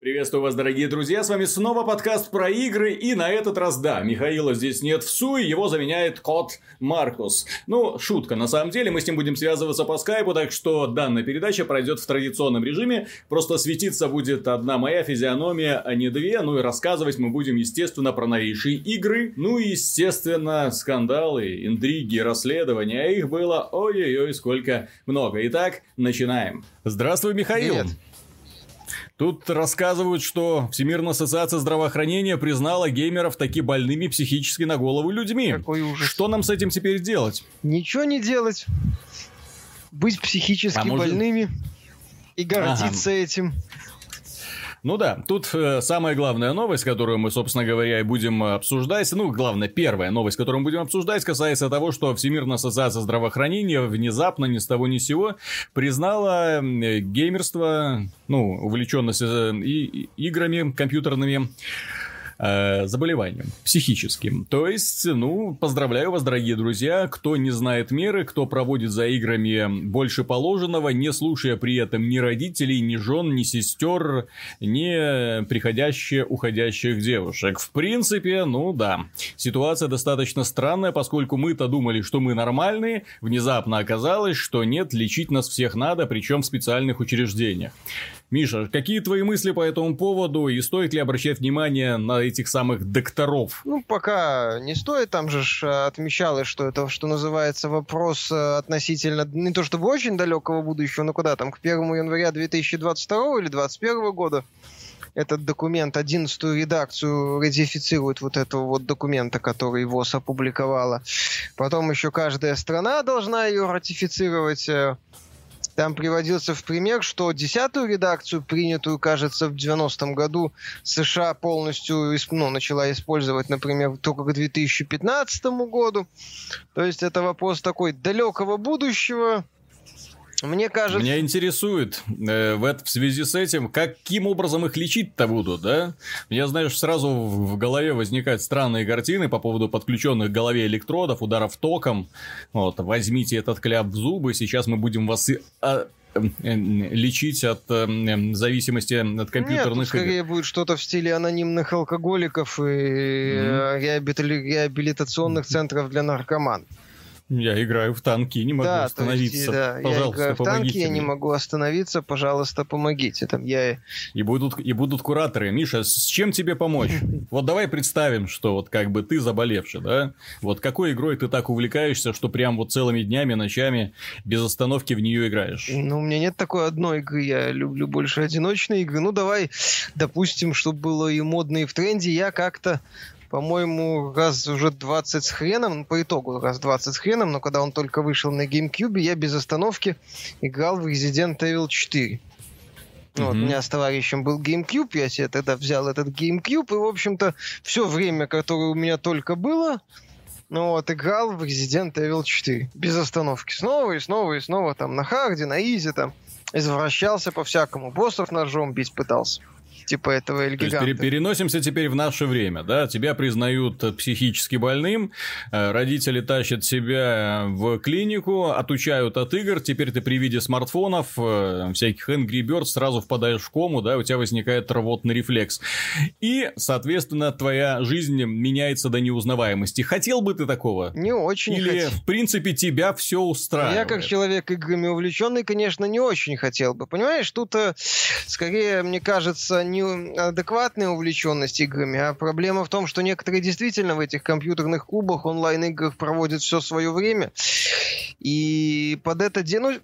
Приветствую вас, дорогие друзья, с вами снова подкаст про игры, и на этот раз, да, Михаила здесь нет в суе, его заменяет кот Маркус. Ну, шутка, на самом деле, мы с ним будем связываться по скайпу, так что данная передача пройдет в традиционном режиме, просто светиться будет одна моя физиономия, а не две, ну и рассказывать мы будем, естественно, про новейшие игры, ну и, естественно, скандалы, интриги, расследования, а их было ой-ой-ой сколько много. Итак, начинаем. Здравствуй, Михаил. Привет. Тут рассказывают, что Всемирная ассоциация здравоохранения признала геймеров таки больными психически на голову людьми. Какой ужас. Что нам с этим теперь делать? Ничего не делать. Быть психически а больными может... и гордиться ага. этим. Ну да, тут э, самая главная новость, которую мы, собственно говоря, и будем обсуждать, ну, главное, первая новость, которую мы будем обсуждать, касается того, что Всемирная ассоциация здравоохранения внезапно, ни с того ни с сего, признала геймерство, ну, увлеченность э, и, играми компьютерными, э, заболеванием психическим. То есть, ну, поздравляю вас, дорогие друзья, кто не знает меры, кто проводит за играми больше положенного, не слушая при этом ни родителей, ни жен, ни сестер, ни приходящих, уходящих девушек. В принципе, ну да, ситуация достаточно странная, поскольку мы-то думали, что мы нормальные, внезапно оказалось, что нет, лечить нас всех надо, причем в специальных учреждениях. Миша, какие твои мысли по этому поводу и стоит ли обращать внимание на этих самых докторов? Ну, пока не стоит. Там же э, отмечалось, что это, что называется, вопрос э, относительно не то чтобы очень далекого будущего, но куда там, к 1 января 2022 или 2021 года этот документ, одиннадцатую редакцию ратифицирует вот этого вот документа, который ВОЗ опубликовала. Потом еще каждая страна должна ее ратифицировать. Там приводился в пример, что десятую редакцию, принятую, кажется, в 90-м году, США полностью ну, начала использовать, например, только к 2015 году. То есть это вопрос такой далекого будущего, мне кажется... Меня интересует э, в, в связи с этим, каким образом их лечить-то будут, да? Я что сразу в, в голове возникают странные картины по поводу подключенных к голове электродов, ударов током. Вот, возьмите этот кляп в зубы, сейчас мы будем вас и, а, э, лечить от э, зависимости от компьютерных Нет, скорее будет что-то в стиле анонимных алкоголиков и mm-hmm. реабилитационных центров для наркоманов. Я играю в танки, не могу да, остановиться. Есть, да, пожалуйста, я играю в танки, мне. я не могу остановиться, пожалуйста, помогите. Там я... и, будут, и будут кураторы. Миша, с чем тебе помочь? Вот давай представим, что вот как бы ты заболевший, да? Вот какой игрой ты так увлекаешься, что прям вот целыми днями, ночами без остановки в нее играешь? Ну, у меня нет такой одной игры, я люблю больше одиночные игры. Ну, давай, допустим, чтобы было и модно, и в тренде, я как-то по-моему, раз уже 20 с хреном, ну, по итогу раз 20 с хреном, но когда он только вышел на GameCube, я без остановки играл в Resident Evil 4. Mm-hmm. Вот, у меня с товарищем был GameCube, я себе тогда взял этот GameCube, и, в общем-то, все время, которое у меня только было, ну вот, играл в Resident Evil 4. Без остановки. Снова и снова и снова, там, на харде, на изи, там, извращался по-всякому. Боссов ножом бить пытался типа этого Эль Гиганта. Пере- переносимся теперь в наше время, да? Тебя признают психически больным, э, родители тащат тебя в клинику, отучают от игр, теперь ты при виде смартфонов, э, всяких Angry Birds сразу впадаешь в кому, да, у тебя возникает рвотный рефлекс. И, соответственно, твоя жизнь меняется до неузнаваемости. Хотел бы ты такого? Не очень Или, хотел. в принципе, тебя все устраивает? Я, как человек играми увлеченный, конечно, не очень хотел бы. Понимаешь, тут э, скорее, мне кажется, не адекватная увлеченность играми, а проблема в том, что некоторые действительно в этих компьютерных клубах, онлайн-играх проводят все свое время. И под это. Ну,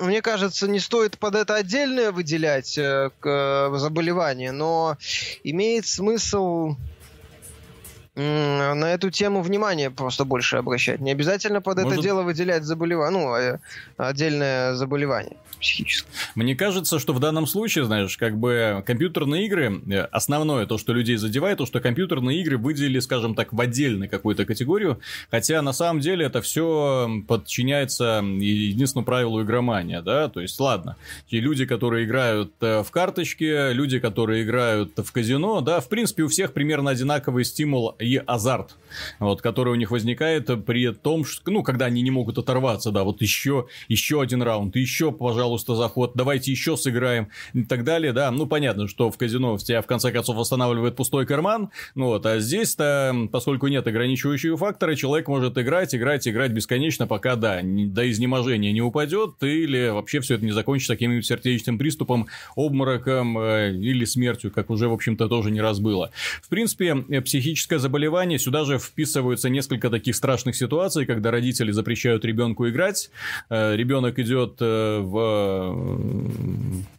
мне кажется, не стоит под это отдельное выделять э, э, заболевание, но имеет смысл на эту тему внимание просто больше обращать. Не обязательно под Может... это дело выделять заболевание, ну, а, отдельное заболевание психическое. Мне кажется, что в данном случае, знаешь, как бы компьютерные игры, э, основное то, что людей задевает, то, что компьютерные игры выделили, скажем так, в отдельную какую-то категорию, хотя на самом деле это все подчиняется единственному правилу игромания, да, то есть, ладно, те люди, которые играют э, в карточки, люди, которые играют в казино, да, в принципе, у всех примерно одинаковый стимул и азарт, вот, который у них возникает при том, что, ну, когда они не могут оторваться, да, вот еще, еще один раунд, еще, пожалуйста, заход, давайте еще сыграем и так далее, да, ну, понятно, что в казино тебя в конце концов восстанавливает пустой карман, ну, вот, а здесь-то, поскольку нет ограничивающего фактора, человек может играть, играть, играть бесконечно, пока, да, до изнеможения не упадет, или вообще все это не закончится каким-нибудь сердечным приступом, обмороком э, или смертью, как уже, в общем-то, тоже не раз было. В принципе, психическое заболевание, сюда же вписываются несколько таких страшных ситуаций, когда родители запрещают ребенку играть, э, ребенок идет э, в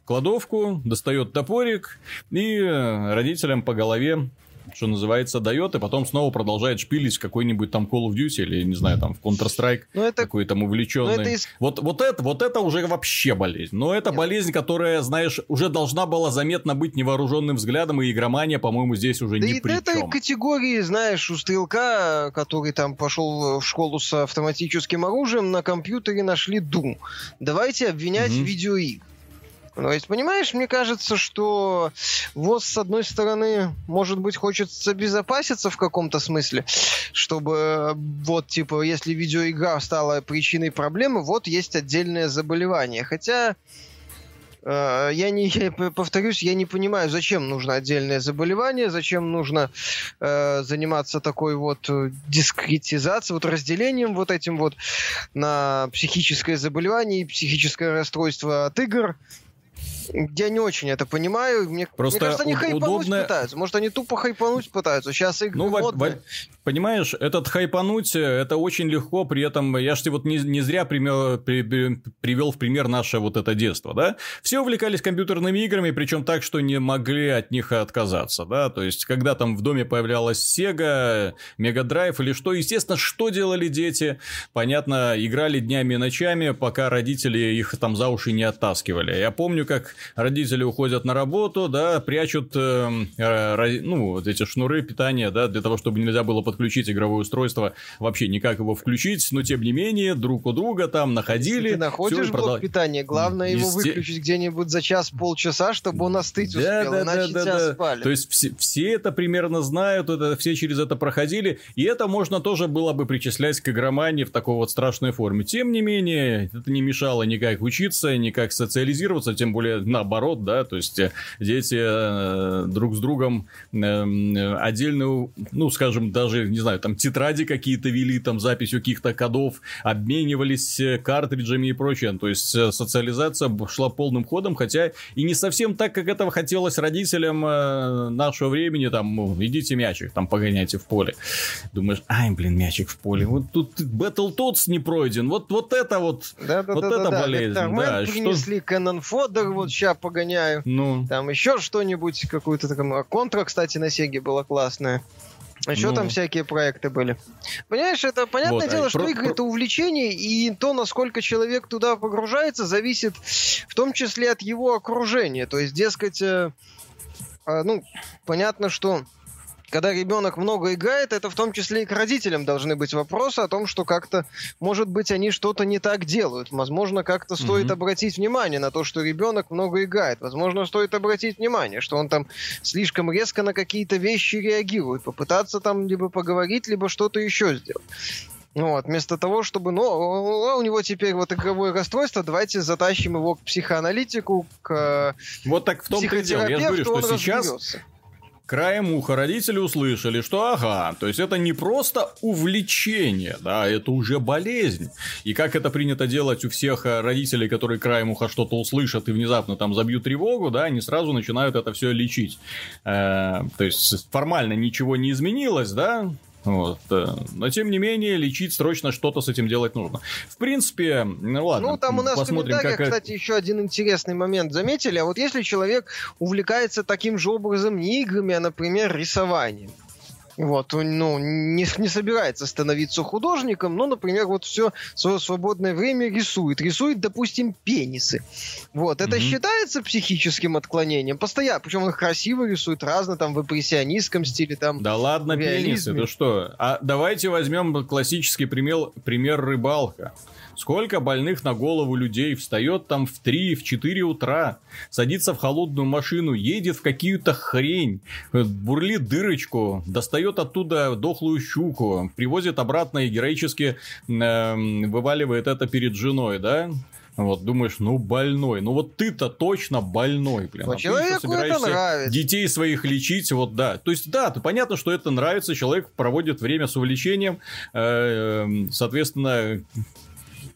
кладовку, достает топорик и родителям по голове что называется, дает, и потом снова продолжает шпилить какой-нибудь там Call of Duty или, не знаю, там в Counter-Strike, ну, это... какой там увлеченный. Ну, это из... вот, вот, это, вот это уже вообще болезнь. Но это Нет. болезнь, которая, знаешь, уже должна была заметно быть невооруженным взглядом, и игромания, по-моему, здесь уже да ни при этой чем. категории, знаешь, у стрелка, который там пошел в школу с автоматическим оружием, на компьютере нашли Doom. Давайте обвинять угу. видеоигры. То есть, понимаешь, мне кажется, что ВОЗ, с одной стороны, может быть, хочется безопаситься в каком-то смысле, чтобы вот, типа, если видеоигра стала причиной проблемы, вот есть отдельное заболевание. Хотя э, я не, я повторюсь, я не понимаю, зачем нужно отдельное заболевание, зачем нужно э, заниматься такой вот дискретизацией, вот разделением вот этим вот на психическое заболевание и психическое расстройство от игр. Я не очень это понимаю. Мне, Просто мне кажется, они хайпануть удобно... пытаются. Может, они тупо хайпануть пытаются. Сейчас игры ну, модные. Понимаешь, этот хайпануть, э, это очень легко, при этом я же вот не, не зря пример, при, при, привел в пример наше вот это детство, да? Все увлекались компьютерными играми, причем так, что не могли от них отказаться, да? То есть, когда там в доме появлялась Sega, Mega Drive или что, естественно, что делали дети? Понятно, играли днями и ночами, пока родители их там за уши не оттаскивали. Я помню, как родители уходят на работу, да, прячут, э, э, ну, вот эти шнуры питания, да, для того, чтобы нельзя было подключить игровое устройство, вообще никак его включить, но тем не менее друг у друга там находили. Если ты находишь блок продал... питания, главное Есте... его выключить где-нибудь за час-полчаса, чтобы он остыть да, успел, да, иначе да, да, тебя да. спали. То есть все, все это примерно знают, это, все через это проходили, и это можно тоже было бы причислять к игромании в такой вот страшной форме. Тем не менее, это не мешало никак учиться, никак социализироваться, тем более наоборот, да, то есть э, дети э, друг с другом э, отдельную, ну, скажем, даже не знаю, там тетради какие-то вели, там записью каких-то кодов, обменивались э, картриджами и прочее. То есть э, социализация шла полным ходом, хотя и не совсем так, как этого хотелось родителям э, нашего времени, там, ну, идите мячик, там, погоняйте в поле. Думаешь, ай, блин, мячик в поле, вот тут Battletoads не пройден, вот, вот это вот, да, да, вот да, это да, болезнь. Да, да, принесли что... Cannon Вот сейчас погоняю. Ну. Там еще что-нибудь, какую-то такую... Контра, кстати, на Сеге была классная. Еще ну... там всякие проекты были. Понимаешь, это понятное вот, дело, а, что про... игры это увлечение, и то, насколько человек туда погружается, зависит в том числе от его окружения. То есть, дескать, э, э, ну, понятно, что когда ребенок много играет, это в том числе и к родителям должны быть вопросы о том, что как-то, может быть, они что-то не так делают. Возможно, как-то стоит mm-hmm. обратить внимание на то, что ребенок много играет. Возможно, стоит обратить внимание, что он там слишком резко на какие-то вещи реагирует. Попытаться там либо поговорить, либо что-то еще сделать. Ну вот, вместо того, чтобы, ну, у него теперь вот игровое расстройство, давайте затащим его к психоаналитику, к Вот так в том и дело. Я же говорю, что сейчас, разберется краем уха родители услышали, что ага, то есть это не просто увлечение, да, это уже болезнь. И как это принято делать у всех э, родителей, которые краем уха что-то услышат и внезапно там забьют тревогу, да, они сразу начинают это все лечить. Э, то есть формально ничего не изменилось, да, вот. Э, но тем не менее, лечить срочно что-то с этим делать нужно. В принципе, ну ладно. Ну, там у нас посмотрим, в комментариях, как... кстати, еще один интересный момент заметили. А вот если человек увлекается таким же образом не играми, а, например, рисованием. Вот, он, ну, не, не собирается становиться художником, но, например, вот все свое свободное время рисует. Рисует, допустим, пенисы. Вот, это mm-hmm. считается психическим отклонением. Постоянно, причем он красиво рисует, разно, там, в импрессионистском стиле, там. Да ладно, пенисы, ты что? А давайте возьмем классический пример, пример рыбалка. Сколько больных на голову людей встает там в 3, в 4 утра, садится в холодную машину, едет в какую-то хрень, бурлит дырочку, достает оттуда дохлую щуку, привозит обратно и героически э, вываливает это перед женой, да? Вот, думаешь, ну больной. Ну вот ты-то точно больной, блин. А человеку это нравится. Детей своих лечить, вот да. То есть, да, понятно, что это нравится. Человек проводит время с увлечением. Э, соответственно,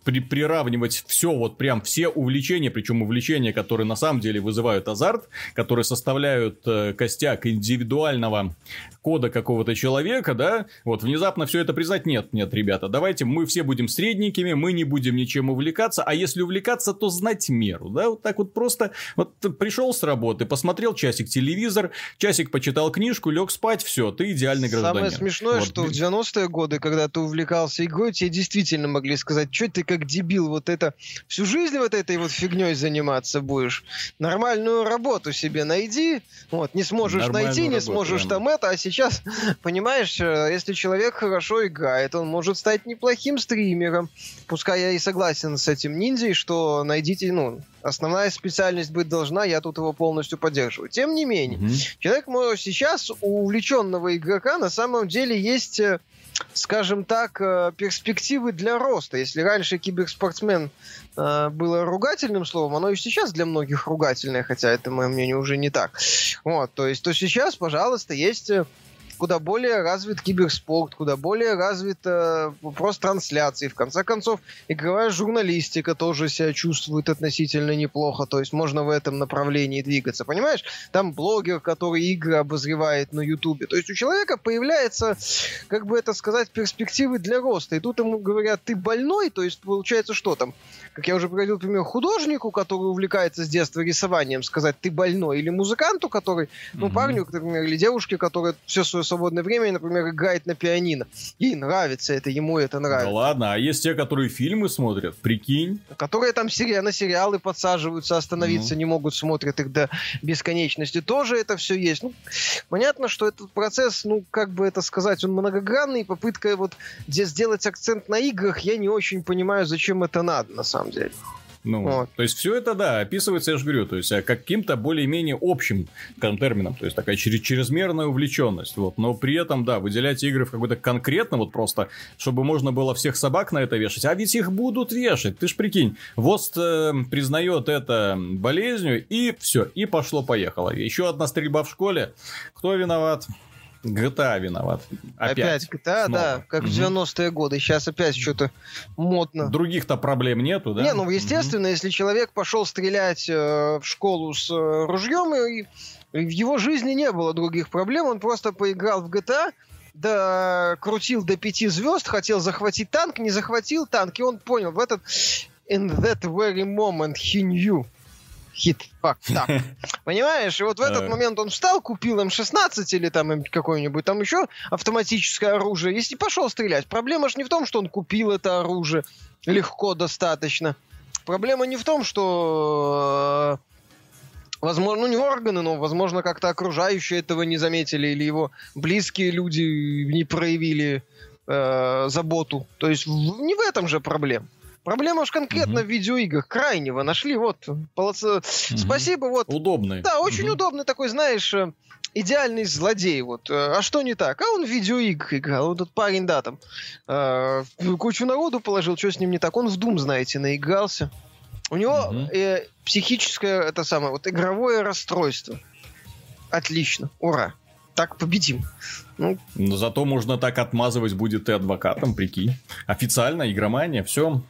при, приравнивать все, вот прям все увлечения, причем увлечения, которые на самом деле вызывают азарт, которые составляют э, костяк индивидуального кода какого-то человека, да, вот внезапно все это признать, нет, нет, ребята, давайте мы все будем средненькими, мы не будем ничем увлекаться, а если увлекаться, то знать меру, да, вот так вот просто, вот пришел с работы, посмотрел часик телевизор, часик почитал книжку, лег спать, все, ты идеальный гражданин. Самое смешное, вот. что в 90-е годы, когда ты увлекался игрой, тебе действительно могли сказать, что ты как дебил вот это, всю жизнь вот этой вот фигней заниматься будешь, нормальную работу себе найди, вот, не сможешь Нормальную найти, не сможешь прямо. там это, а сейчас понимаешь, э, если человек хорошо играет, он может стать неплохим стримером. Пускай я и согласен с этим ниндзей, что найдите, ну, основная специальность быть должна, я тут его полностью поддерживаю. Тем не менее, mm-hmm. человек сейчас у увлеченного игрока на самом деле есть э, скажем так, э, перспективы для роста. Если раньше киберспортсмен э, было ругательным словом, оно и сейчас для многих ругательное, хотя это, мое мнение, уже не так. Вот, то есть, то сейчас, пожалуйста, есть куда более развит киберспорт, куда более развит э, вопрос трансляции. В конце концов, игровая журналистика тоже себя чувствует относительно неплохо, то есть можно в этом направлении двигаться, понимаешь? Там блогер, который игры обозревает на Ютубе. То есть у человека появляется, как бы это сказать, перспективы для роста. И тут ему говорят, ты больной, то есть получается что там? Как я уже приводил пример художнику, который увлекается с детства рисованием, сказать, ты больной, или музыканту, который, ну, mm-hmm. парню, например, или девушке, которая все свое свободное время, например, играет на пианино. Ей нравится это, ему это нравится. Да ладно, а есть те, которые фильмы смотрят, прикинь. Которые там сери- на сериалы подсаживаются, остановиться ну. не могут, смотрят их до бесконечности. Тоже это все есть. Ну, понятно, что этот процесс, ну, как бы это сказать, он многогранный. Попытка вот здесь сделать акцент на играх, я не очень понимаю, зачем это надо, на самом деле. Ну, вот. то есть все это, да, описывается, я же говорю, то есть а каким-то более-менее общим термином, то есть такая чрез чрезмерная увлеченность, вот, но при этом, да, выделять игры в какой-то конкретно, вот просто, чтобы можно было всех собак на это вешать, а ведь их будут вешать, ты ж прикинь, ВОЗ э, признает это болезнью, и все, и пошло-поехало. Еще одна стрельба в школе, кто виноват? GTA виноват. Опять, опять GTA, снова. да, как угу. в 90-е годы. Сейчас опять что-то модно. Других-то проблем нету, да? Не, ну, естественно, угу. если человек пошел стрелять э, в школу с э, ружьем, и, и в его жизни не было других проблем, он просто поиграл в GTA, да, крутил до пяти звезд, хотел захватить танк, не захватил танк, и он понял, в этот in that very moment he knew хит факт так. Понимаешь? И вот в этот момент он встал, купил М16 или там какое-нибудь там еще автоматическое оружие, если пошел стрелять. Проблема же не в том, что он купил это оружие легко достаточно. Проблема не в том, что э, возможно, ну не органы, но, возможно, как-то окружающие этого не заметили, или его близкие люди не проявили э, заботу. То есть в, не в этом же проблема. Проблема уж конкретно угу. в видеоиграх. Крайнего нашли. Вот, полоц... угу. спасибо. Вот. Удобный. Да, очень угу. удобный такой, знаешь, э, идеальный злодей. Вот. Э, а что не так? А он в видеоигры играл. Вот этот парень, да, там э, кучу народу положил. Что с ним не так? Он в Doom, знаете, наигрался. У него угу. э, психическое, это самое, вот игровое расстройство. Отлично. Ура так победим. Ну. Но зато можно так отмазывать будет и адвокатом, прикинь. Официально, игромания, все.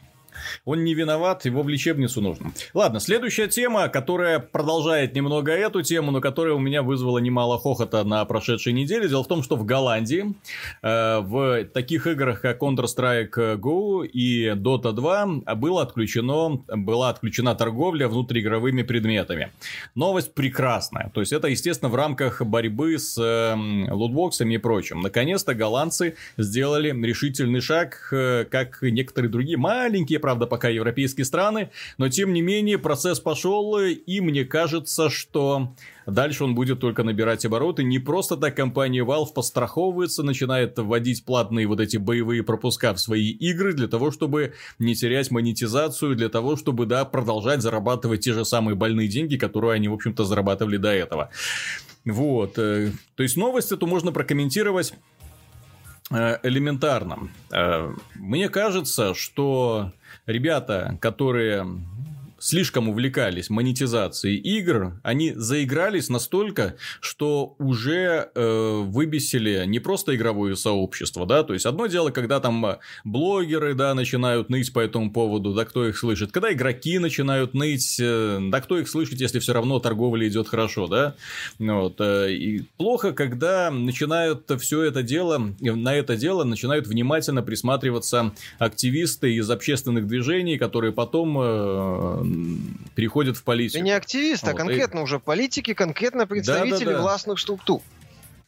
Он не виноват, его в лечебницу нужно. Ладно, следующая тема, которая продолжает немного эту тему, но которая у меня вызвала немало хохота на прошедшей неделе. Дело в том, что в Голландии э, в таких играх, как Counter-Strike Go и Dota 2 было отключено, была отключена торговля внутриигровыми предметами. Новость прекрасная. То есть это, естественно, в рамках борьбы с э, лутбоксами и прочим. Наконец-то голландцы сделали решительный шаг, э, как некоторые другие маленькие правда, пока европейские страны, но тем не менее процесс пошел, и мне кажется, что дальше он будет только набирать обороты. Не просто так компания Valve постраховывается, начинает вводить платные вот эти боевые пропуска в свои игры для того, чтобы не терять монетизацию, для того, чтобы, да, продолжать зарабатывать те же самые больные деньги, которые они, в общем-то, зарабатывали до этого. Вот. То есть новость эту можно прокомментировать элементарно. Мне кажется, что ребята, которые слишком увлекались монетизацией игр, они заигрались настолько, что уже э, выбесили не просто игровое сообщество, да, то есть одно дело, когда там блогеры, да, начинают ныть по этому поводу, да, кто их слышит, когда игроки начинают ныть, э, да, кто их слышит, если все равно торговля идет хорошо, да, вот, э, и плохо, когда начинают все это дело, на это дело начинают внимательно присматриваться активисты из общественных движений, которые потом э, переходят в политику. И не активисты, а вот, конкретно и... уже политики, конкретно представители да, да, да. властных структур.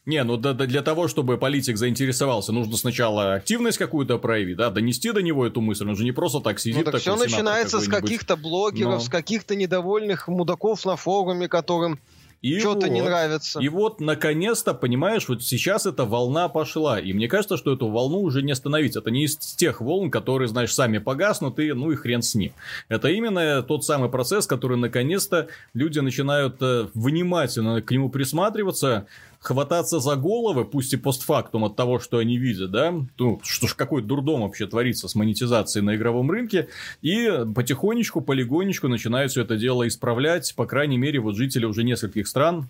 Не, ну да, да, для того, чтобы политик заинтересовался, нужно сначала активность какую-то проявить, да, донести до него эту мысль. Он же не просто так сидит. Ну так все начинается с каких-то блогеров, Но... с каких-то недовольных мудаков на форуме, которым и Что-то вот, не нравится. И вот, наконец-то, понимаешь, вот сейчас эта волна пошла. И мне кажется, что эту волну уже не остановить. Это не из тех волн, которые, знаешь, сами погаснут, и ну и хрен с ним. Это именно тот самый процесс, который, наконец-то, люди начинают э, внимательно к нему присматриваться, хвататься за головы, пусть и постфактум от того, что они видят, да, ну, что ж, какой дурдом вообще творится с монетизацией на игровом рынке, и потихонечку, полигонечку начинают все это дело исправлять, по крайней мере, вот жители уже нескольких стран,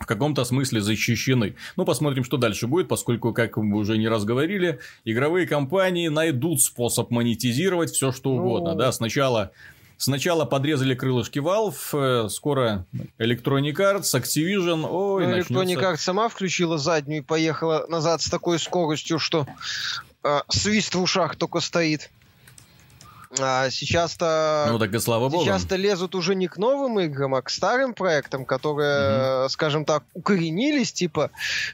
в каком-то смысле защищены. Ну, посмотрим, что дальше будет, поскольку, как мы уже не раз говорили, игровые компании найдут способ монетизировать все, что угодно. Ну... Да, сначала Сначала подрезали крылышки Valve, э, скоро Electronic Arts, Activision, ой, ну, Electronic Arts сама включила заднюю и поехала назад с такой скоростью, что э, свист в ушах только стоит. А сейчас-то... Ну так и слава богу. Сейчас-то лезут уже не к новым играм, а к старым проектам, которые, угу. скажем так, укоренились, типа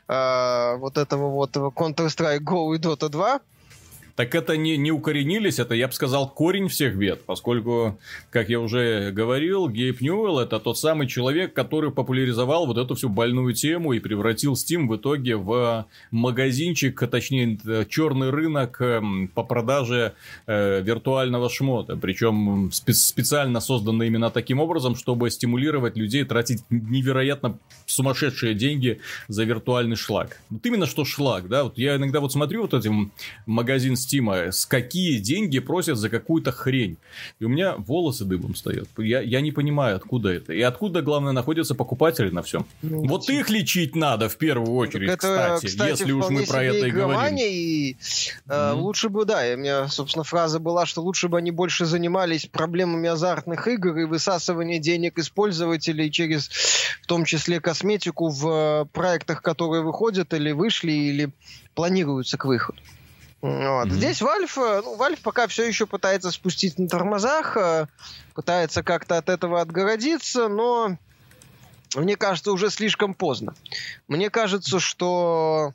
э, вот этого вот Counter-Strike Go и Dota 2 так это не, не укоренились, это, я бы сказал, корень всех бед, поскольку, как я уже говорил, Гейб Ньюэлл это тот самый человек, который популяризовал вот эту всю больную тему и превратил Steam в итоге в магазинчик, точнее, черный рынок эм, по продаже э, виртуального шмота, причем спе- специально созданный именно таким образом, чтобы стимулировать людей тратить невероятно сумасшедшие деньги за виртуальный шлак. Вот именно что шлак, да, вот я иногда вот смотрю вот этим магазин Стима, с какие деньги просят за какую-то хрень. И у меня волосы дыбом стоят. Я, я не понимаю, откуда это. И откуда, главное, находятся покупатели на всем. Ну, вот их лечить надо в первую очередь, это, кстати, кстати, если уж мы про это и говорим. И, э, mm-hmm. Лучше бы, да, у меня, собственно, фраза была, что лучше бы они больше занимались проблемами азартных игр и высасывания денег из пользователей через, в том числе, косметику в э, проектах, которые выходят или вышли, или планируются к выходу. Вот. Mm-hmm. Здесь Valve, э, ну, Valve пока все еще пытается спустить на тормозах, э, пытается как-то от этого отгородиться, но мне кажется, уже слишком поздно. Мне кажется, что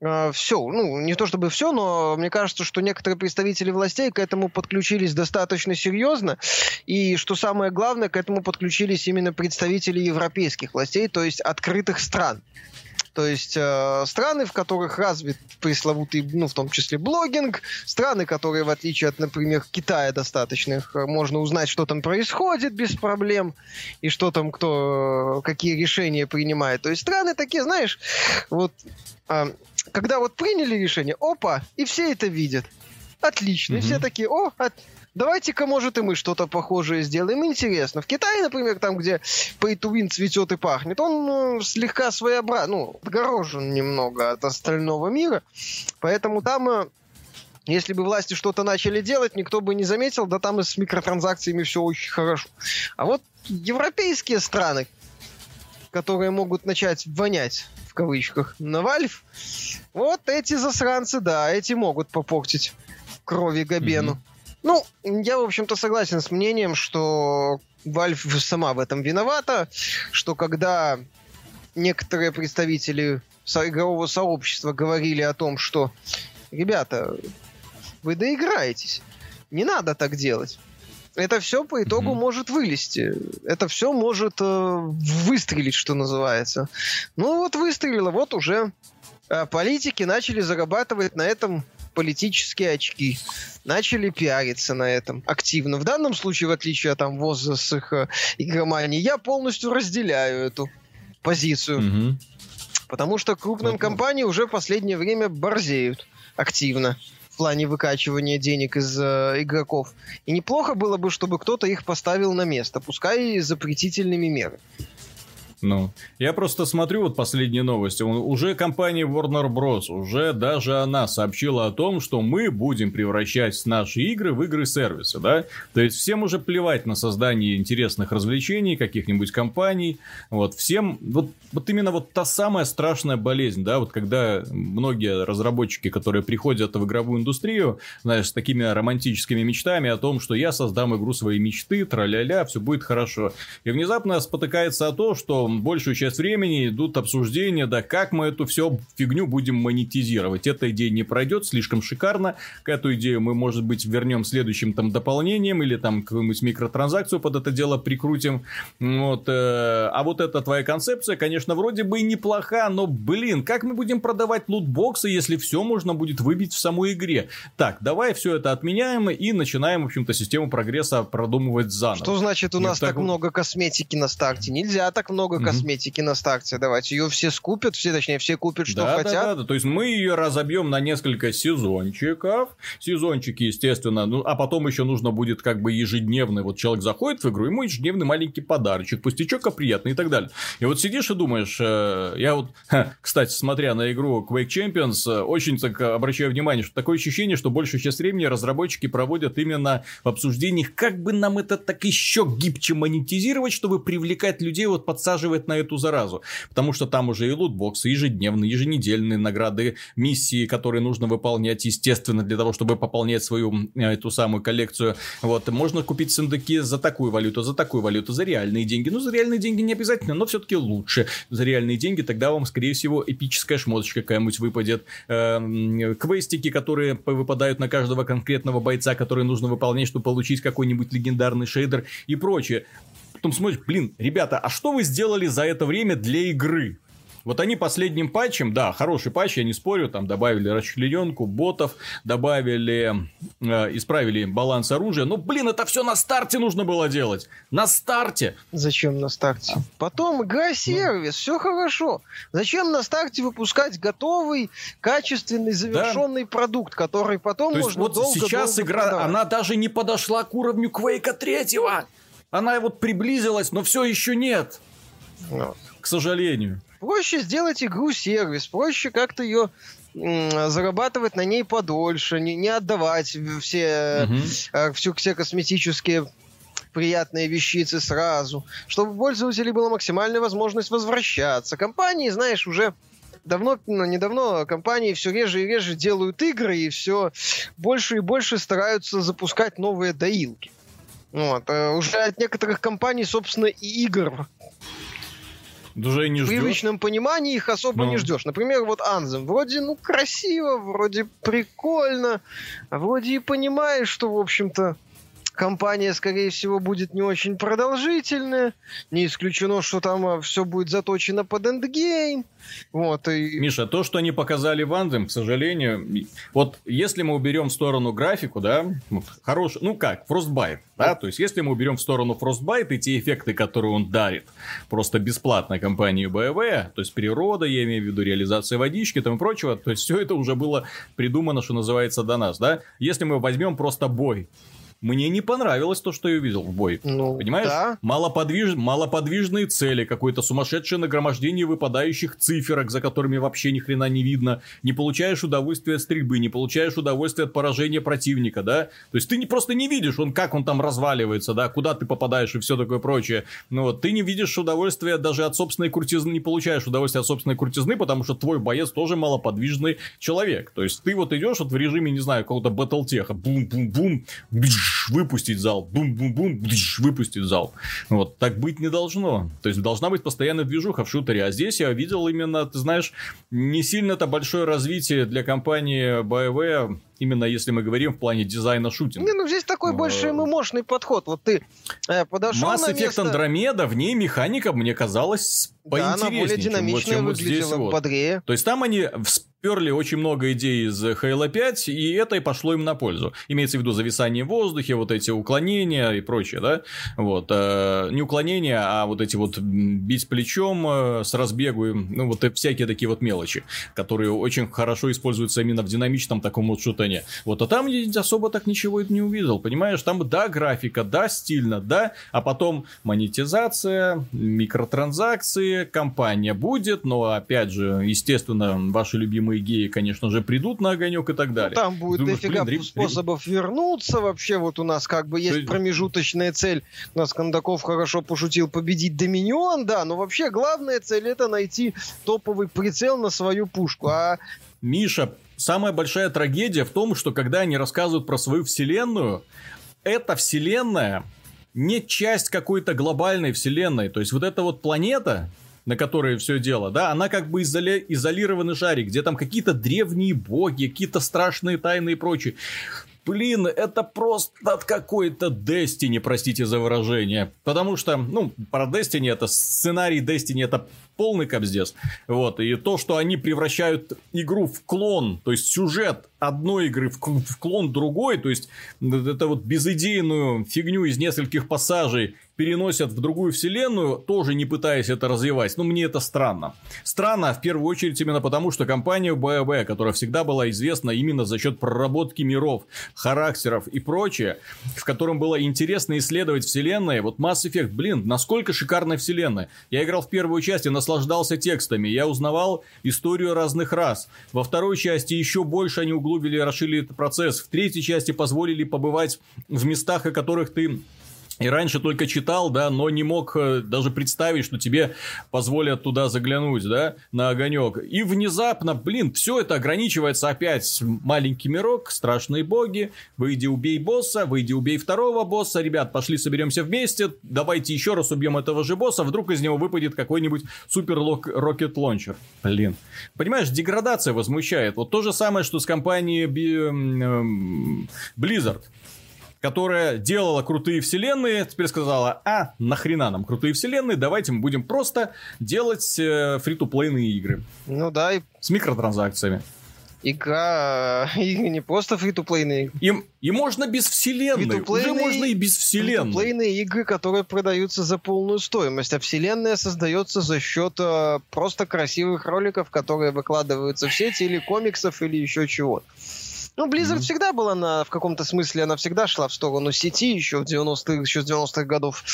э, все, ну, не то чтобы все, но мне кажется, что некоторые представители властей к этому подключились достаточно серьезно, и что самое главное, к этому подключились именно представители европейских властей, то есть открытых стран. То есть э, страны, в которых развит пресловутый, ну, в том числе блогинг, страны, которые, в отличие от, например, Китая достаточных, э, можно узнать, что там происходит без проблем, и что там кто, какие решения принимает. То есть страны такие, знаешь, вот, э, когда вот приняли решение, опа, и все это видят. Отлично. Mm-hmm. И все такие, о, от, давайте-ка, может, и мы что-то похожее сделаем. Интересно. В Китае, например, там, где pay to win цветет и пахнет, он ну, слегка своеобразен, ну, отгорожен немного от остального мира. Поэтому там э, если бы власти что-то начали делать, никто бы не заметил, да там и с микротранзакциями все очень хорошо. А вот европейские страны, которые могут начать вонять, в кавычках, на Valve, вот эти засранцы, да, эти могут попортить крови Габену. Mm-hmm. Ну, я, в общем-то, согласен с мнением, что Valve сама в этом виновата, что когда некоторые представители игрового сообщества говорили о том, что ребята, вы доиграетесь, не надо так делать. Это все по итогу mm-hmm. может вылезти. Это все может э, выстрелить, что называется. Ну вот выстрелило, вот уже э, политики начали зарабатывать на этом политические очки. Начали пиариться на этом активно. В данном случае, в отличие от там ВОЗа с их э, игроманией, я полностью разделяю эту позицию. Угу. Потому что крупным вот, компании уже в последнее время борзеют активно в плане выкачивания денег из э, игроков. И неплохо было бы, чтобы кто-то их поставил на место, пускай и запретительными мерами. Ну, я просто смотрю вот последние новости. Уже компания Warner Bros. уже даже она сообщила о том, что мы будем превращать наши игры в игры-сервисы, да? То есть всем уже плевать на создание интересных развлечений каких-нибудь компаний. Вот всем, вот, вот именно вот та самая страшная болезнь, да, вот когда многие разработчики, которые приходят в игровую индустрию, знаешь, с такими романтическими мечтами о том, что я создам игру своей мечты, тра-ля-ля, все будет хорошо. И внезапно спотыкается о том, что большую часть времени идут обсуждения, да, как мы эту всю фигню будем монетизировать. Эта идея не пройдет, слишком шикарно. К эту идею мы, может быть, вернем следующим там дополнением или там какую-нибудь микротранзакцию под это дело прикрутим. Вот. Э, а вот эта твоя концепция, конечно, вроде бы и неплоха, но, блин, как мы будем продавать лутбоксы, если все можно будет выбить в самой игре? Так, давай все это отменяем и начинаем, в общем-то, систему прогресса продумывать заново. Что значит у нас так, так много косметики на старте? Нельзя так много много косметики на старте давать. Ее все скупят, все, точнее, все купят, что да, хотят. Да, да, да. То есть мы ее разобьем на несколько сезончиков. Сезончики, естественно. Ну, а потом еще нужно будет как бы ежедневный. Вот человек заходит в игру, ему ежедневный маленький подарочек, пустячок, а приятный и так далее. И вот сидишь и думаешь, э, я вот, кстати, смотря на игру Quake Champions, э, очень так обращаю внимание, что такое ощущение, что большую часть времени разработчики проводят именно в обсуждениях, как бы нам это так еще гибче монетизировать, чтобы привлекать людей, вот подсаживать подсаживает на эту заразу. Потому что там уже и лутбоксы, ежедневные, еженедельные награды, миссии, которые нужно выполнять, естественно, для того, чтобы пополнять свою э, эту самую коллекцию. Вот, можно купить сундуки за такую валюту, за такую валюту, за реальные деньги. Ну, за реальные деньги не обязательно, но все-таки лучше. За реальные деньги тогда вам, скорее всего, эпическая шмоточка какая-нибудь выпадет. Эм, квестики, которые выпадают на каждого конкретного бойца, которые нужно выполнять, чтобы получить какой-нибудь легендарный шейдер и прочее потом смотришь, блин, ребята, а что вы сделали за это время для игры? Вот они последним патчем, да, хороший патч, я не спорю, там добавили расчлененку, ботов, добавили, э, исправили баланс оружия. Но, блин, это все на старте нужно было делать. На старте. Зачем на старте? Потом игра-сервис, ну. все хорошо. Зачем на старте выпускать готовый, качественный, завершенный да. продукт, который потом То можно есть, вот долго, сейчас долго игра, продавать. она даже не подошла к уровню Квейка третьего. Она вот приблизилась, но все еще нет. Вот. К сожалению. Проще сделать игру-сервис, проще как-то ее зарабатывать на ней подольше, не, не отдавать все, угу. всю, все косметические приятные вещицы сразу, чтобы у пользователей была максимальная возможность возвращаться. Компании, знаешь, уже давно, ну, недавно компании все реже и реже делают игры и все больше и больше стараются запускать новые доилки. Вот. Э, уже от некоторых компаний, собственно, и игр уже не ждешь. В привычном понимании их особо ну. не ждешь. Например, вот Анзем. Вроде, ну, красиво, вроде прикольно, а вроде и понимаешь, что, в общем-то, Компания, скорее всего, будет не очень продолжительная. Не исключено, что там а, все будет заточено под эндгейм. Вот, и... Миша, то, что они показали в Андем, к сожалению, вот если мы уберем в сторону графику, да, вот, хороший, ну как, Frostbite, да, то есть если мы уберем в сторону Frostbite и те эффекты, которые он дарит, просто бесплатно компании BioWare, то есть природа, я имею в виду реализация водички и тому прочего, то есть все это уже было придумано, что называется, до нас, да, если мы возьмем просто бой, мне не понравилось то, что я увидел в бой. Ну, Понимаешь? Да. Малоподвиж... Малоподвижные цели, какое-то сумасшедшее нагромождение выпадающих циферок, за которыми вообще ни хрена не видно. Не получаешь удовольствия от стрельбы, не получаешь удовольствия от поражения противника, да? То есть ты не, просто не видишь, он как он там разваливается, да, куда ты попадаешь и все такое прочее. Ну вот, ты не видишь удовольствия даже от собственной крутизны, не получаешь удовольствия от собственной крутизны, потому что твой боец тоже малоподвижный человек. То есть ты вот идешь вот в режиме, не знаю, какого-то батлтеха, бум-бум-бум, выпустить зал, бум-бум-бум, выпустить зал. Вот, так быть не должно. То есть, должна быть постоянная движуха в шутере. А здесь я видел именно, ты знаешь, не сильно-то большое развитие для компании BioWare Именно если мы говорим в плане дизайна шутинга. Не, ну здесь такой Но... больше ММОшный подход. Вот ты э, подошел Mass Effect место... Andromeda, в ней механика, мне казалось, поинтереснее, да, она более динамичная чем, вот, чем выглядела, вот бодрее. То есть там они перли очень много идей из Halo 5, и это и пошло им на пользу. Имеется в виду зависание в воздухе, вот эти уклонения и прочее, да? Вот. Э, не уклонения, а вот эти вот бить плечом э, с разбегу, ну, вот всякие такие вот мелочи, которые очень хорошо используются именно в динамичном таком вот шутане. Вот, а там я особо так ничего не увидел, понимаешь? Там, да, графика, да, стильно, да, а потом монетизация, микротранзакции, компания будет, но, опять же, естественно, ваши любимые геи, конечно же, придут на огонек и так ну, далее. Ну, там будет Думаешь, дофига блин, способов рим... вернуться. Вообще, вот у нас как бы есть есть... промежуточная цель. У нас Кондаков хорошо пошутил победить Доминион, да, но вообще главная цель это найти топовый прицел на свою пушку. А Миша, самая большая трагедия в том, что когда они рассказывают про свою вселенную, эта вселенная не часть какой-то глобальной вселенной. То есть вот эта вот планета, на которой все дело, да, она как бы изоли... изолированный шарик, где там какие-то древние боги, какие-то страшные тайны и прочее. Блин, это просто какой-то Destiny, простите за выражение. Потому что, ну, про Destiny это сценарий Destiny это полный кобздец. Вот, и то, что они превращают игру в клон, то есть сюжет одной игры в, клон другой, то есть это вот безыдейную фигню из нескольких пассажей переносят в другую вселенную, тоже не пытаясь это развивать. Ну, мне это странно. Странно, в первую очередь, именно потому, что компания BioWare, которая всегда была известна именно за счет проработки миров, характеров и прочее, в котором было интересно исследовать вселенные, вот Mass Effect, блин, насколько шикарная вселенная. Я играл в первую часть и наслаждался текстами, я узнавал историю разных рас. Во второй части еще больше они углубили и расширили этот процесс. В третьей части позволили побывать в местах, о которых ты и раньше только читал, да, но не мог э, даже представить, что тебе позволят туда заглянуть, да, на огонек. И внезапно, блин, все это ограничивается опять маленький мирок, страшные боги, выйди убей босса, выйди убей второго босса, ребят, пошли соберемся вместе, давайте еще раз убьем этого же босса, вдруг из него выпадет какой-нибудь супер рокет лончер. Блин. Понимаешь, деградация возмущает. Вот то же самое, что с компанией Blizzard которая делала крутые вселенные, теперь сказала, а, нахрена нам крутые вселенные, давайте мы будем просто делать э, фри-то-плейные игры. Ну да. И... С микротранзакциями. Игра, игры не просто фри-то-плейные. И, и можно без вселенной. Уже можно и без вселенной. Фри-то-плейные игры, которые продаются за полную стоимость, а вселенная создается за счет э, просто красивых роликов, которые выкладываются в сети или комиксов или еще чего-то. Ну, Blizzard mm-hmm. всегда была на, в каком-то смысле, она всегда шла в сторону сети еще, в 90-х, еще с 90-х годов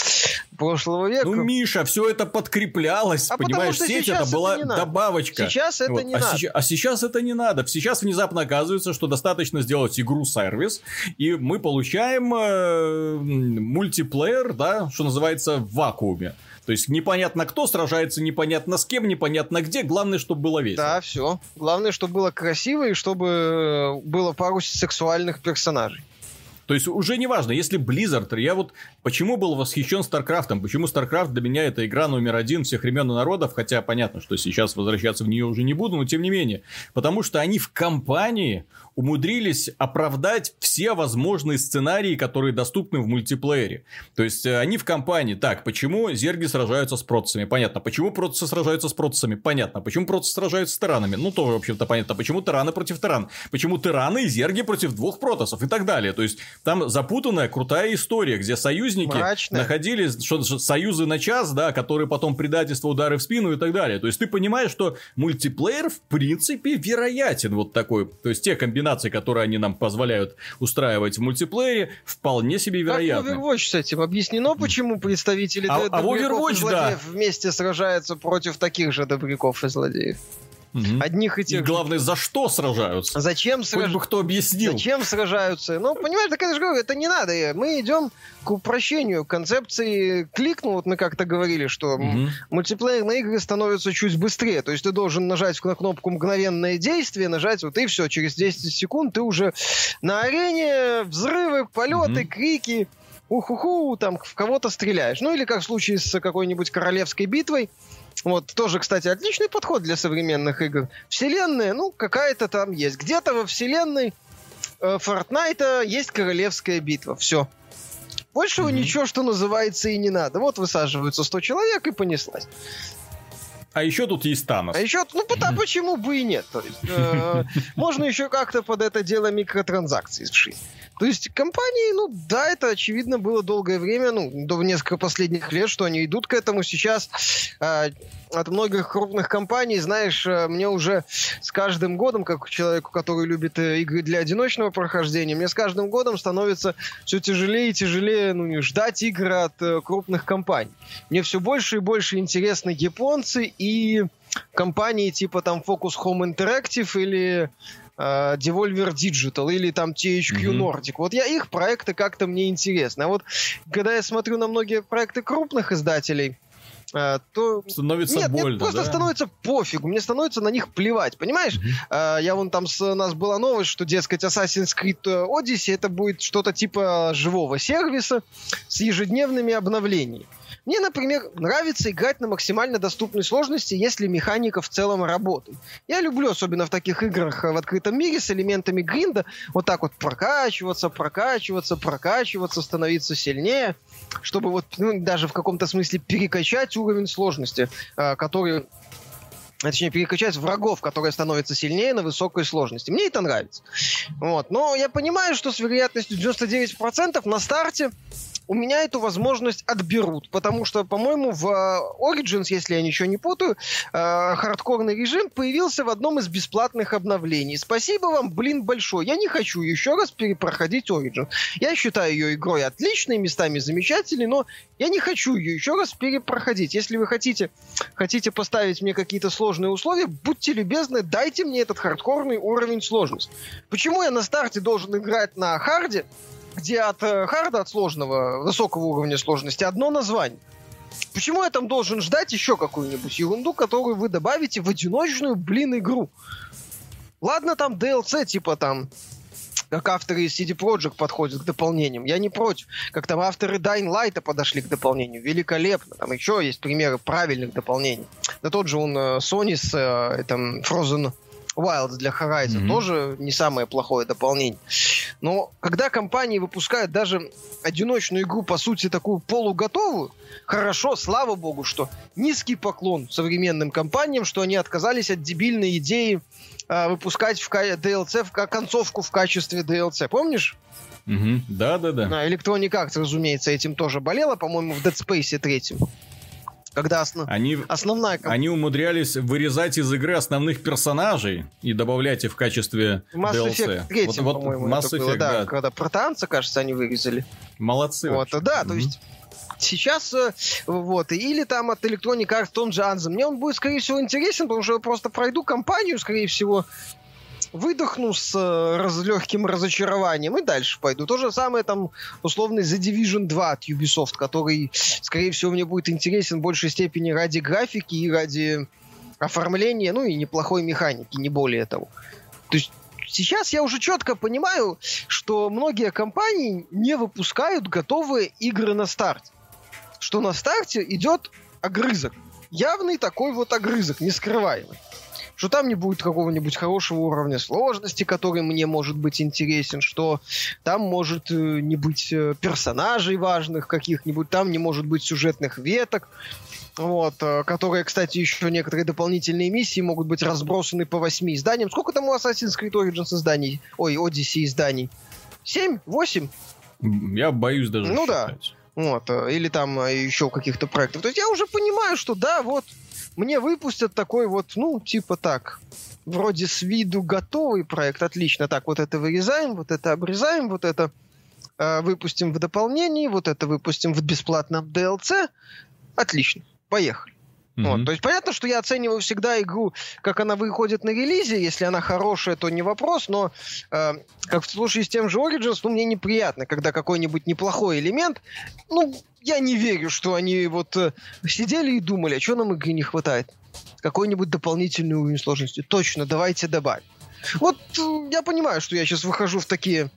прошлого века. Ну, Миша, все это подкреплялось, а понимаешь, сеть это была это добавочка. Сейчас это вот. не а надо. Сейчас, а сейчас это не надо. Сейчас внезапно оказывается, что достаточно сделать игру-сервис, и мы получаем э, мультиплеер, да, что называется, в вакууме. То есть непонятно кто сражается, непонятно с кем, непонятно где. Главное, чтобы было весело. Да, все. Главное, чтобы было красиво и чтобы э, было пару сексуальных персонажей. То есть уже не важно, если Blizzard, я вот почему был восхищен StarCraft, почему StarCraft для меня это игра номер один всех времен и народов, хотя понятно, что сейчас возвращаться в нее уже не буду, но тем не менее, потому что они в компании умудрились оправдать все возможные сценарии, которые доступны в мультиплеере. То есть э, они в компании. Так, почему зерги сражаются с протцами? Понятно. Почему протцы сражаются с протцами? Понятно. Почему протцы сражаются с таранами? Ну, тоже, в общем-то, понятно. Почему тираны против тиран? Почему тираны и зерги против двух протосов и так далее? То есть там запутанная, крутая история, где союзники Мрачная. находились, что, что союзы на час, да, которые потом предательство, удары в спину и так далее. То есть ты понимаешь, что мультиплеер в принципе вероятен вот такой. То есть те комбинации которые они нам позволяют устраивать в мультиплеере, вполне себе вероятны. Как в Overwatch с этим объяснено, почему представители а, а Overwatch, и злодеев да. вместе сражаются против таких же добряков и злодеев. Угу. Одних и тех. И главное, за что сражаются? Зачем сражаются? Бы кто объяснил. Зачем сражаются? Ну, понимаешь, так это же говорю, это не надо. Мы идем к упрощению концепции кликнул, вот мы как-то говорили, что угу. мультиплеерные игры становятся чуть быстрее. То есть ты должен нажать на кнопку мгновенное действие, нажать вот и все, через 10 секунд ты уже на арене, взрывы, полеты, угу. крики, уху-ху, там в кого-то стреляешь. Ну или как в случае с какой-нибудь королевской битвой, вот тоже, кстати, отличный подход для современных игр. Вселенная, ну, какая-то там есть. Где-то во вселенной э, Fortnite есть королевская битва. Все. Большего mm-hmm. ничего, что называется, и не надо. Вот высаживаются 100 человек и понеслась. А еще тут есть Танос. А еще, ну, потому, почему бы и нет? То есть, э, можно еще как-то под это дело микротранзакции сшить. То есть компании, ну да, это очевидно было долгое время, ну, до несколько последних лет, что они идут к этому. Сейчас э, от многих крупных компаний, знаешь, э, мне уже с каждым годом, как человеку, который любит э, игры для одиночного прохождения, мне с каждым годом становится все тяжелее и тяжелее ну, ждать игры от э, крупных компаний. Мне все больше и больше интересны японцы и компании типа там Focus Home Interactive или э, Devolver Digital или там THQ mm-hmm. Nordic. Вот я их проекты как-то мне интересны. А вот когда я смотрю на многие проекты крупных издателей, э, то... Становится Нет, больно, мне просто да? становится пофигу, мне становится на них плевать, понимаешь? Mm-hmm. Я вон там, с, у нас была новость, что, дескать, Assassin's Creed Odyssey это будет что-то типа живого сервиса с ежедневными обновлениями. Мне, например, нравится играть на максимально доступной сложности, если механика в целом работает. Я люблю, особенно в таких играх э, в открытом мире с элементами гринда, вот так вот прокачиваться, прокачиваться, прокачиваться, становиться сильнее, чтобы вот ну, даже в каком-то смысле перекачать уровень сложности, э, который точнее, перекачать врагов, которые становятся сильнее на высокой сложности. Мне это нравится. Вот. Но я понимаю, что с вероятностью 99% на старте у меня эту возможность отберут, потому что, по-моему, в э, Origins, если я ничего не путаю, э, хардкорный режим появился в одном из бесплатных обновлений. Спасибо вам, блин, большое. Я не хочу еще раз перепроходить Origins. Я считаю ее игрой отличной, местами замечательной, но я не хочу ее еще раз перепроходить. Если вы хотите, хотите поставить мне какие-то сложные условия, будьте любезны, дайте мне этот хардкорный уровень сложности. Почему я на старте должен играть на харде, где от э, харда, от сложного, высокого уровня сложности, одно название. Почему я там должен ждать еще какую-нибудь ерунду, которую вы добавите в одиночную, блин, игру? Ладно, там DLC, типа там, как авторы из CD Projekt подходят к дополнениям. Я не против. Как там авторы Dying Light подошли к дополнению. Великолепно. Там еще есть примеры правильных дополнений. Да тот же он э, Sony с э, там, Frozen Wilds для Horizon mm-hmm. тоже не самое плохое дополнение. Но когда компании выпускают даже одиночную игру, по сути, такую полуготовую, хорошо, слава богу, что низкий поклон современным компаниям, что они отказались от дебильной идеи э, выпускать в DLC, в концовку в качестве DLC. Помнишь? Угу. Да, да, да. Electronic Arts, разумеется, этим тоже болела, по-моему, в Dead Space 3 когда основ... они, основная... Они умудрялись вырезать из игры основных персонажей и добавлять их в качестве Mass DLC. Effect 3, вот, вот по-моему, Mass Effect, было, да, да. Когда протанца, кажется, они вырезали. Молодцы Вот, вообще. да, mm-hmm. то есть сейчас э, вот, или там от Electronic Arts Том же Мне он будет, скорее всего, интересен, потому что я просто пройду кампанию, скорее всего, выдохну с э, раз, легким разочарованием и дальше пойду. То же самое там условный The Division 2 от Ubisoft, который, скорее всего, мне будет интересен в большей степени ради графики и ради оформления, ну и неплохой механики, не более того. То есть сейчас я уже четко понимаю, что многие компании не выпускают готовые игры на старт. Что на старте идет огрызок. Явный такой вот огрызок, нескрываемый что там не будет какого-нибудь хорошего уровня сложности, который мне может быть интересен, что там может э, не быть э, персонажей важных каких-нибудь, там не может быть сюжетных веток, вот, э, которые, кстати, еще некоторые дополнительные миссии могут быть разбросаны по восьми изданиям. Сколько там у Assassin's Creed Origins изданий? Ой, Odyssey изданий? Семь? Восемь? Я боюсь даже Ну считать. да. Вот, или там еще каких-то проектов. То есть я уже понимаю, что да, вот мне выпустят такой вот, ну, типа так, вроде с виду готовый проект, отлично, так, вот это вырезаем, вот это обрезаем, вот это э, выпустим в дополнении, вот это выпустим в бесплатном DLC, отлично, поехали. Mm-hmm. Вот, то есть понятно, что я оцениваю всегда игру, как она выходит на релизе. Если она хорошая, то не вопрос. Но э, как в случае с тем же Origins, ну мне неприятно, когда какой-нибудь неплохой элемент, ну я не верю, что они вот э, сидели и думали, а что нам игры не хватает? Какой-нибудь дополнительный уровень сложности. Точно, давайте добавим. Вот э, я понимаю, что я сейчас выхожу в такие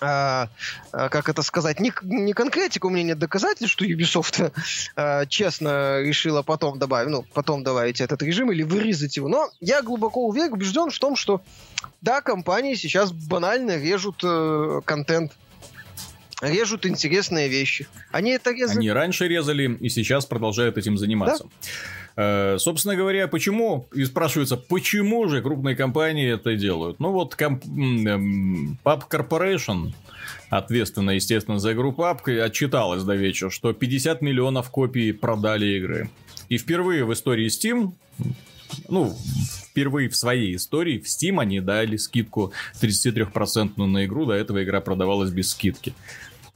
а, а, как это сказать, не, не конкретика, у меня нет доказательств, что Ubisoft а, честно решила потом добавить, ну, потом добавить этот режим или вырезать его. Но я глубоко уверен, убежден в том, что да, компании сейчас банально режут э, контент режут интересные вещи. Они это резали. Они раньше резали и сейчас продолжают этим заниматься. Да? Э, собственно говоря, почему, и спрашивается, почему же крупные компании это делают? Ну вот, комп... Pub Corporation, ответственная, естественно, за игру PUBG, отчиталась до вечера, что 50 миллионов копий продали игры. И впервые в истории Steam ну, впервые в своей истории в Steam они дали скидку 33% на игру, до этого игра продавалась без скидки.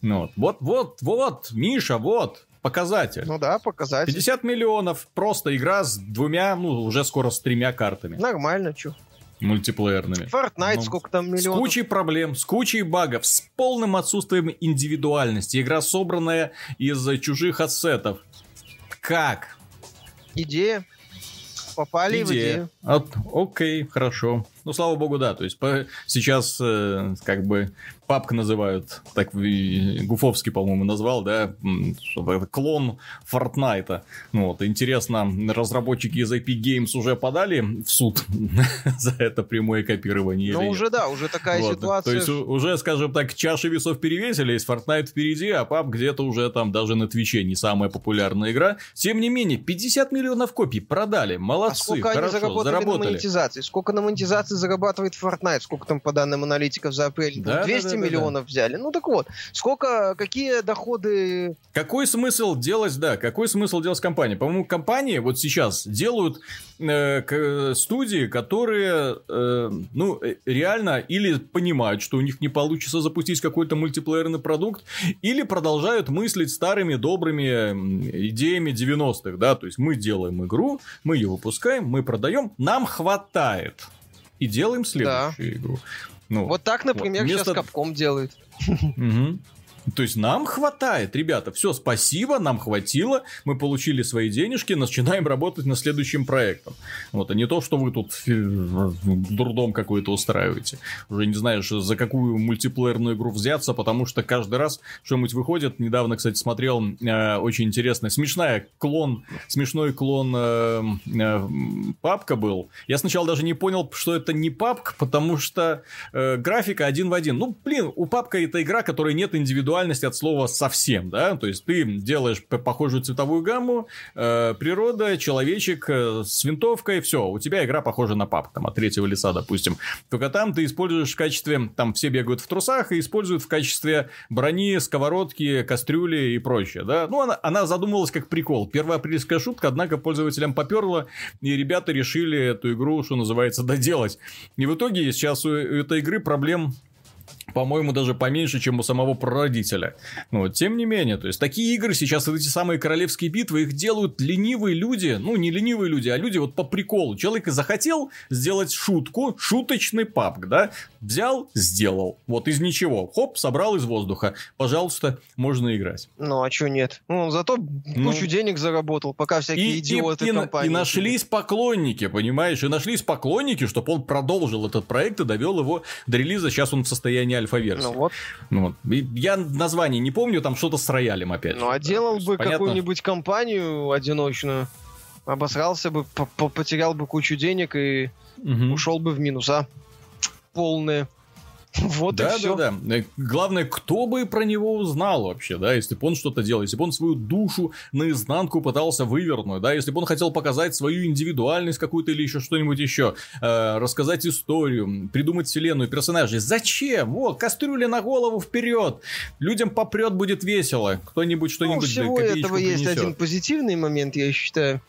Ну, вот, вот, вот, Миша, вот, показатель. Ну да, показатель. 50 миллионов, просто игра с двумя, ну, уже скоро с тремя картами. Нормально, чё мультиплеерными. Fortnite ну, сколько там миллионов? С кучей проблем, с кучей багов, с полным отсутствием индивидуальности. Игра собранная из чужих ассетов. Как? Идея. Попали Идея. в идею. От, окей, хорошо. Ну, слава богу, да. То есть по, сейчас э, как бы папка называют, так Гуфовский, по-моему, назвал, да, клон Fortnite. Ну, вот, интересно, разработчики из IP Games уже подали в суд за это прямое копирование? Ну, уже да, уже такая вот. ситуация. То есть уже, скажем так, чаши весов перевесились, Fortnite впереди, а пап где-то уже там даже на Твиче не самая популярная игра. Тем не менее, 50 миллионов копий продали, молодцы, а сколько хорошо, они заработали, заработали. на монетизации? Сколько на монетизации зарабатывает Fortnite? Сколько там по данным аналитиков за апрель? Да, 200 да, да, миллионов да. взяли. Ну так вот, сколько, какие доходы... Какой смысл делать, да, какой смысл делать компании? По-моему, компании вот сейчас делают э, студии, которые, э, ну, э, реально или понимают, что у них не получится запустить какой-то мультиплеерный продукт, или продолжают мыслить старыми добрыми идеями 90-х, да, то есть мы делаем игру, мы ее выпускаем, мы продаем, нам хватает. И делаем следующую да. игру. Ну, вот так, например, вот, вместо... сейчас Капком делает. Угу. То есть нам хватает, ребята, все, спасибо, нам хватило, мы получили свои денежки, начинаем работать над следующим проектом. Вот, а не то, что вы тут дурдом какой-то устраиваете. Уже не знаешь, за какую мультиплеерную игру взяться, потому что каждый раз что-нибудь выходит. Недавно, кстати, смотрел э, очень интересный, смешная клон, смешной клон э, э, папка был. Я сначала даже не понял, что это не папка, потому что э, графика один в один. Ну, блин, у папка это игра, которой нет индивидуальности индивидуальность от слова совсем, да, то есть ты делаешь похожую цветовую гамму, э, природа, человечек э, с винтовкой, все, у тебя игра похожа на пап, там, от третьего лица, допустим. Только там ты используешь в качестве, там все бегают в трусах и используют в качестве брони, сковородки, кастрюли и прочее, да. Ну, она, она задумывалась как прикол. Первая апрельская шутка, однако пользователям поперла, и ребята решили эту игру, что называется, доделать. И в итоге сейчас у этой игры проблем по-моему, даже поменьше, чем у самого прародителя. Но, тем не менее, то есть, такие игры сейчас, эти самые королевские битвы, их делают ленивые люди, ну, не ленивые люди, а люди вот по приколу. Человек захотел сделать шутку, шуточный папк, да, взял, сделал, вот из ничего, хоп, собрал из воздуха, пожалуйста, можно играть. Ну, а чё нет? Ну, зато ну, кучу денег заработал, пока всякие и, идиоты и, компании. И нашлись поклонники, понимаешь, и нашлись поклонники, чтобы он продолжил этот проект и довел его до релиза, сейчас он в состоянии альфа-версии. Ну вот. Ну, вот. Я название не помню, там что-то с роялем опять. Ну, а делал бы какую-нибудь компанию одиночную, обосрался бы, потерял бы кучу денег и угу. ушел бы в минуса полные. Вот да, и все. Да, да, да. Главное, кто бы про него узнал вообще, да, если бы он что-то делал, если бы он свою душу наизнанку пытался вывернуть, да, если бы он хотел показать свою индивидуальность какую-то или еще что-нибудь еще, э, рассказать историю, придумать вселенную, персонажей. Зачем? Вот, кастрюля на голову вперед. Людям попрет будет весело. Кто-нибудь что-нибудь ну, всего этого принесет. есть один позитивный момент, я считаю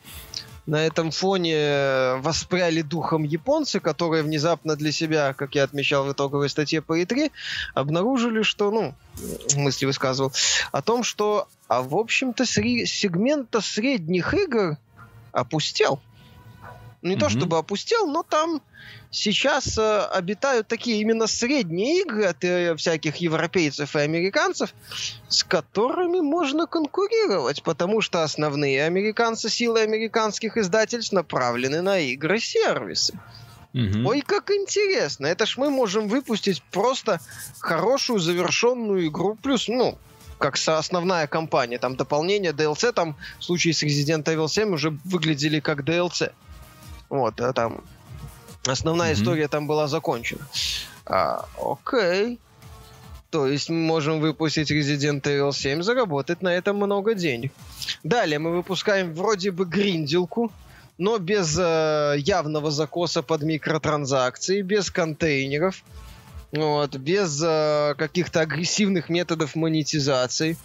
на этом фоне э, воспряли духом японцы, которые внезапно для себя, как я отмечал в итоговой статье по E3, обнаружили, что, ну, мысли высказывал, о том, что, а в общем-то, сегмента средних игр опустел. Не mm-hmm. то чтобы опустел, но там сейчас э, обитают такие именно средние игры от э, всяких европейцев и американцев, с которыми можно конкурировать, потому что основные американцы, силы американских издательств направлены на игры-сервисы. Угу. Ой, как интересно. Это ж мы можем выпустить просто хорошую завершенную игру. Плюс, ну, как со основная кампания. Там дополнение, DLC, там в случае с Resident Evil 7 уже выглядели как DLC. Вот, а там основная mm-hmm. история там была закончена. А, окей. То есть мы можем выпустить Resident Evil 7, заработать на этом много денег. Далее мы выпускаем вроде бы гринделку, но без э, явного закоса под микротранзакции, без контейнеров, вот, без э, каких-то агрессивных методов монетизации,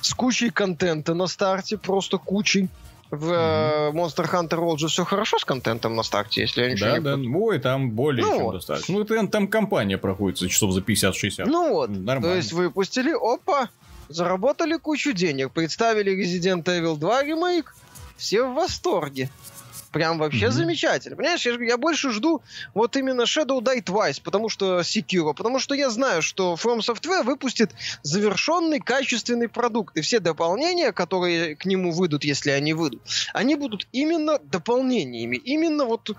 с кучей контента на старте, просто кучей. В mm-hmm. Monster Hunter World же все хорошо с контентом на старте, если я ничего да, не Да, да, ой, там более ну чем вот. достаточно. Ну, это, там компания проходит за часов за 50-60. Ну вот, Нормально. то есть выпустили, опа, заработали кучу денег, представили Resident Evil 2 ремейк, все в восторге. Прям вообще mm-hmm. замечательно. Понимаешь, я, я больше жду вот именно Shadow Die Twice, потому что Sekiro, потому что я знаю, что From Software выпустит завершенный качественный продукт, и все дополнения, которые к нему выйдут, если они выйдут, они будут именно дополнениями, именно вот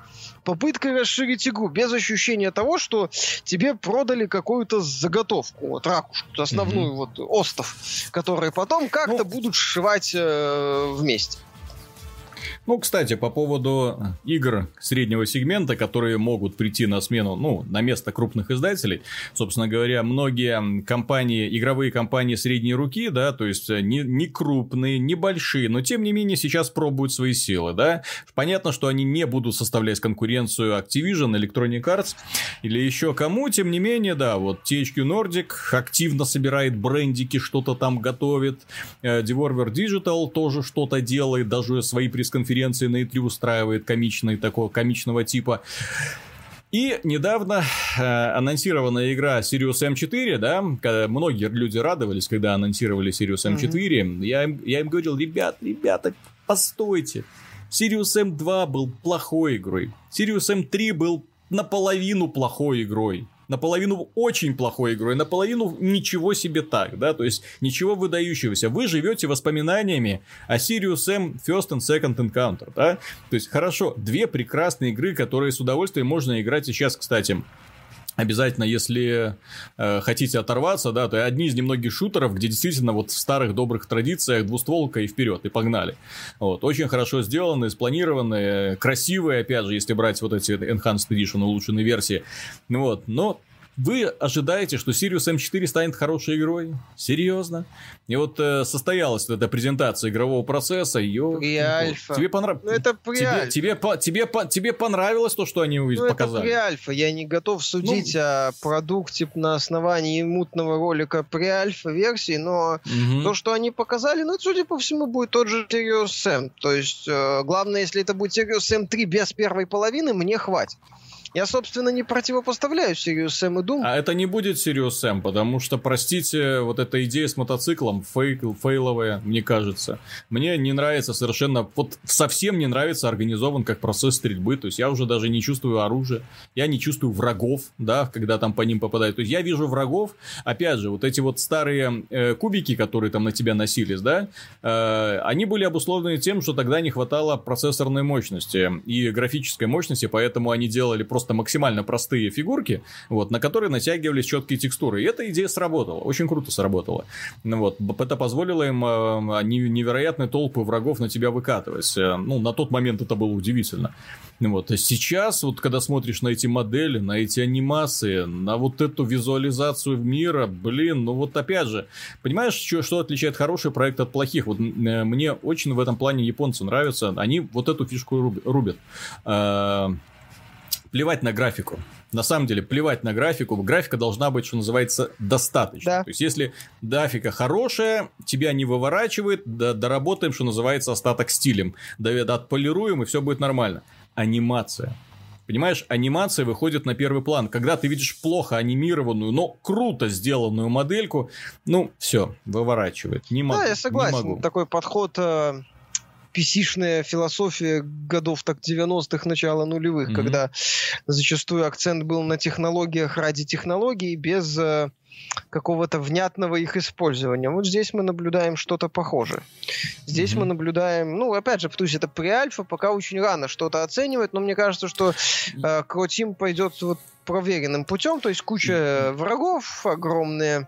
попыткой расширить игру, без ощущения того, что тебе продали какую-то заготовку, вот ракушку, основную mm-hmm. вот остов, которые потом как-то ну, будут сшивать э, вместе. Ну, кстати, по поводу игр среднего сегмента, которые могут прийти на смену, ну, на место крупных издателей, собственно говоря, многие компании, игровые компании средней руки, да, то есть не, не крупные, не большие, но тем не менее сейчас пробуют свои силы, да. Понятно, что они не будут составлять конкуренцию Activision, Electronic Arts или еще кому, тем не менее, да, вот THQ Nordic активно собирает брендики, что-то там готовит, э, Devolver Digital тоже что-то делает, даже свои пресс-конференции конференции на E3 устраивает комичный, такого комичного типа. И недавно э, анонсированная игра Sirius M4, да, когда многие люди радовались, когда анонсировали Sirius M4, mm-hmm. я, им, я им говорил, ребят, ребята, постойте, Sirius M2 был плохой игрой, Sirius M3 был наполовину плохой игрой наполовину очень плохой игрой, наполовину ничего себе так, да, то есть ничего выдающегося. Вы живете воспоминаниями о Sirius M First and Second Encounter, да, то есть хорошо, две прекрасные игры, которые с удовольствием можно играть сейчас, кстати, Обязательно, если э, хотите оторваться, да, то одни из немногих шутеров, где действительно вот в старых добрых традициях двустволка и вперед, и погнали. Вот, очень хорошо сделаны, спланированные, красивые, опять же, если брать вот эти Enhanced Edition, улучшенные версии. Вот, но вы ожидаете, что Sirius M4 станет хорошей игрой? Серьезно? И вот э, состоялась эта презентация игрового процесса. Ее... Pre-альфа. Тебе понравилось? Ну, это pre тебе, тебе, тебе, тебе понравилось то, что они ну, показали? это pre-альфа. Я не готов судить ну... о продукте на основании мутного ролика pre-альфа версии, но угу. то, что они показали, ну, судя по всему, будет тот же Sirius M. То есть, э, главное, если это будет Sirius M3 без первой половины, мне хватит. Я, собственно, не противопоставляю Sirius Sam и Doom. А это не будет Sirius Sam, потому что, простите, вот эта идея с мотоциклом фейк, фейловая, мне кажется. Мне не нравится совершенно, вот совсем не нравится организован как процесс стрельбы, то есть я уже даже не чувствую оружия, я не чувствую врагов, да, когда там по ним попадают. То есть я вижу врагов, опять же, вот эти вот старые э, кубики, которые там на тебя носились, да, э, они были обусловлены тем, что тогда не хватало процессорной мощности и графической мощности, поэтому они делали просто просто максимально простые фигурки, вот, на которые натягивались четкие текстуры. И эта идея сработала, очень круто сработала. Ну, вот, это позволило им э, невероятные толпы врагов на тебя выкатывать. Э, ну, на тот момент это было удивительно. Ну вот, а сейчас, вот когда смотришь на эти модели, на эти анимации, на вот эту визуализацию мира, блин, ну вот опять же, понимаешь, что, что отличает хороший проект от плохих? Вот э, мне очень в этом плане японцы нравятся, они вот эту фишку рубят плевать на графику. На самом деле, плевать на графику. Графика должна быть, что называется, достаточно. Да. То есть, если графика хорошая, тебя не выворачивает, да, доработаем, что называется, остаток стилем. Да, да, отполируем, и все будет нормально. Анимация. Понимаешь, анимация выходит на первый план. Когда ты видишь плохо анимированную, но круто сделанную модельку, ну, все, выворачивает. Не могу. Да, я согласен. Такой подход э, PC-шная философия годов так 90-х, начала нулевых, mm-hmm. когда зачастую акцент был на технологиях ради технологий, без э, какого-то внятного их использования. Вот здесь мы наблюдаем что-то похожее. Здесь mm-hmm. мы наблюдаем, ну, опять же, то есть это пре-альфа, пока очень рано что-то оценивать, но мне кажется, что э, Croteam пойдет вот проверенным путем, то есть куча mm-hmm. врагов, огромные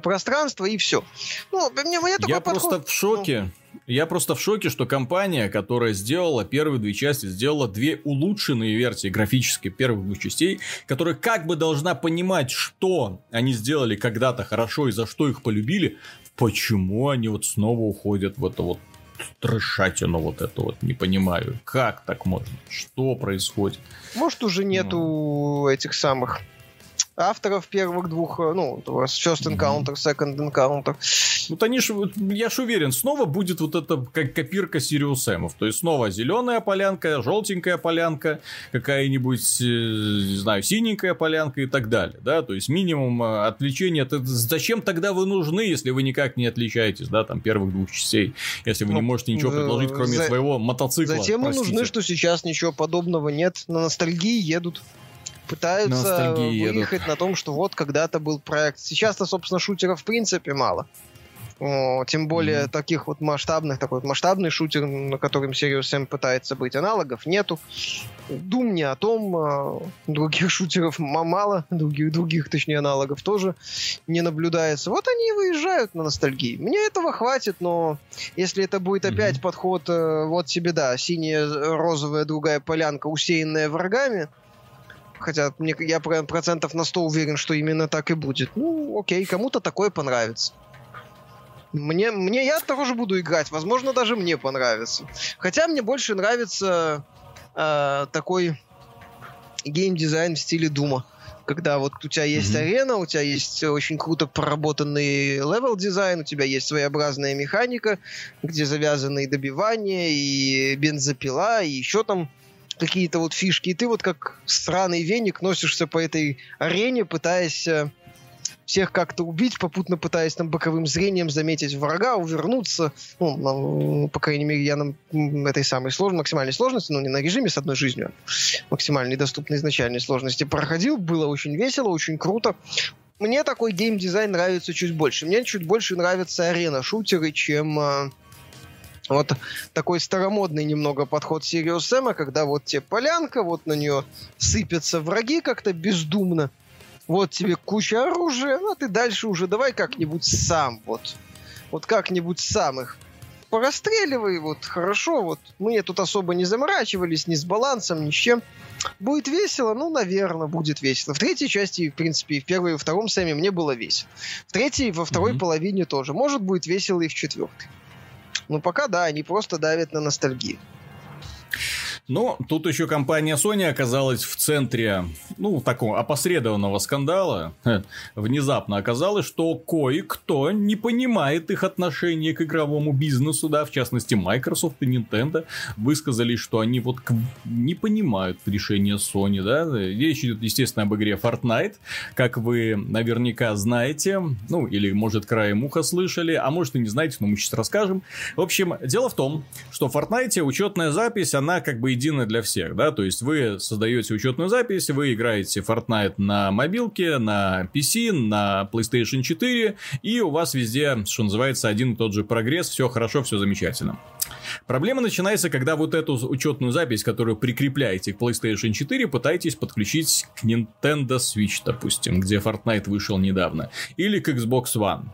пространство и все. Ну, мне, мне такой Я подход, просто в шоке. Ну... Я просто в шоке, что компания, которая сделала первые две части, сделала две улучшенные версии графической первых двух частей, которая как бы должна понимать, что они сделали когда-то хорошо и за что их полюбили, почему они вот снова уходят в это вот трешатину вот это вот, не понимаю. Как так можно? Что происходит? Может, уже нету ну. этих самых авторов первых двух, э, ну, First Encounter, Second Encounter. Вот они ж, я ж уверен, снова будет вот эта как копирка Сириус Эмов. То есть снова зеленая полянка, желтенькая полянка, какая-нибудь, э, не знаю, синенькая полянка и так далее, да, то есть минимум э, отвлечения. Зачем тогда вы нужны, если вы никак не отличаетесь, да, там, первых двух частей, если вы ну, не можете ничего предложить, кроме за... своего мотоцикла. Затем мы нужны, что сейчас ничего подобного нет, на ностальгии едут пытаются выехать едут. на том, что вот когда-то был проект. Сейчас-то, собственно, шутеров в принципе мало. О, тем более mm-hmm. таких вот масштабных, такой вот масштабный шутер, на котором Serious M пытается быть, аналогов нету. Дум не о том, а других шутеров мало, других, других, точнее, аналогов тоже не наблюдается. Вот они и выезжают на ностальгии. Мне этого хватит, но если это будет mm-hmm. опять подход, э, вот себе, да, синяя, розовая, другая полянка, усеянная врагами, хотя мне, я процентов на 100 уверен, что именно так и будет. Ну, окей, кому-то такое понравится. Мне, мне я тоже буду играть, возможно, даже мне понравится. Хотя мне больше нравится э, такой геймдизайн в стиле Doom а. Когда вот у тебя есть mm-hmm. арена, у тебя есть очень круто проработанный level design, у тебя есть своеобразная механика, где завязаны и добивания, и бензопила, и еще там какие-то вот фишки, и ты вот как сраный веник носишься по этой арене, пытаясь э, всех как-то убить, попутно пытаясь там боковым зрением заметить врага, увернуться. Ну, на, по крайней мере, я на этой самой сложной, максимальной сложности, ну, не на режиме с одной жизнью, а максимальной доступной изначальной сложности проходил. Было очень весело, очень круто. Мне такой геймдизайн нравится чуть больше. Мне чуть больше нравятся арена-шутеры, чем э, вот такой старомодный немного подход Sirius Сэма, когда вот тебе полянка, вот на нее сыпятся враги как-то бездумно, вот тебе куча оружия, ну а ты дальше уже давай как-нибудь сам, вот. Вот как-нибудь сам их порастреливай, вот хорошо, вот мы тут особо не заморачивались ни с балансом, ни с чем. Будет весело? Ну, наверное, будет весело. В третьей части, в принципе, в первой и втором Сэме мне было весело. В третьей и во второй mm-hmm. половине тоже. Может, будет весело и в четвертой. Но пока, да, они просто давят на ностальгию. Но тут еще компания Sony оказалась в центре, ну, такого опосредованного скандала. Внезапно оказалось, что кое-кто не понимает их отношение к игровому бизнесу, да, в частности, Microsoft и Nintendo высказали, что они вот не понимают решения Sony, да. Речь идет, естественно, об игре Fortnite, как вы наверняка знаете, ну, или, может, краем уха слышали, а может и не знаете, но мы сейчас расскажем. В общем, дело в том, что в Fortnite учетная запись, она как бы единая для всех, да, то есть вы создаете учетную запись, вы играете Fortnite на мобилке, на PC, на PlayStation 4, и у вас везде, что называется, один и тот же прогресс, все хорошо, все замечательно. Проблема начинается, когда вот эту учетную запись, которую прикрепляете к PlayStation 4, пытаетесь подключить к Nintendo Switch, допустим, где Fortnite вышел недавно, или к Xbox One.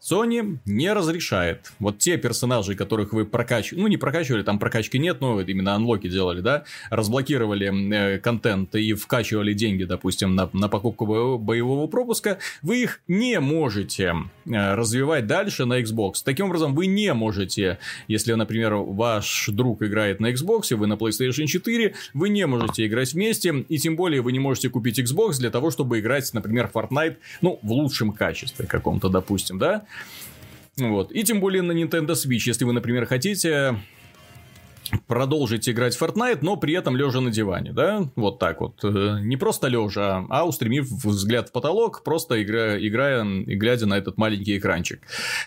Sony не разрешает. Вот те персонажи, которых вы прокачивали, ну не прокачивали, там прокачки нет, но именно анлоки делали, да, разблокировали э, контент и вкачивали деньги, допустим, на, на покупку боевого, пропуска, вы их не можете э, развивать дальше на Xbox. Таким образом, вы не можете, если, например, ваш друг играет на Xbox, вы на PlayStation 4, вы не можете играть вместе, и тем более вы не можете купить Xbox для того, чтобы играть, например, Fortnite, ну, в лучшем качестве каком-то, допустим, да, вот. И тем более на Nintendo Switch, если вы, например, хотите продолжить играть в Fortnite, но при этом лежа на диване, да, вот так вот, э, не просто лежа, а устремив взгляд в потолок, просто играя, играя и глядя на этот маленький экранчик,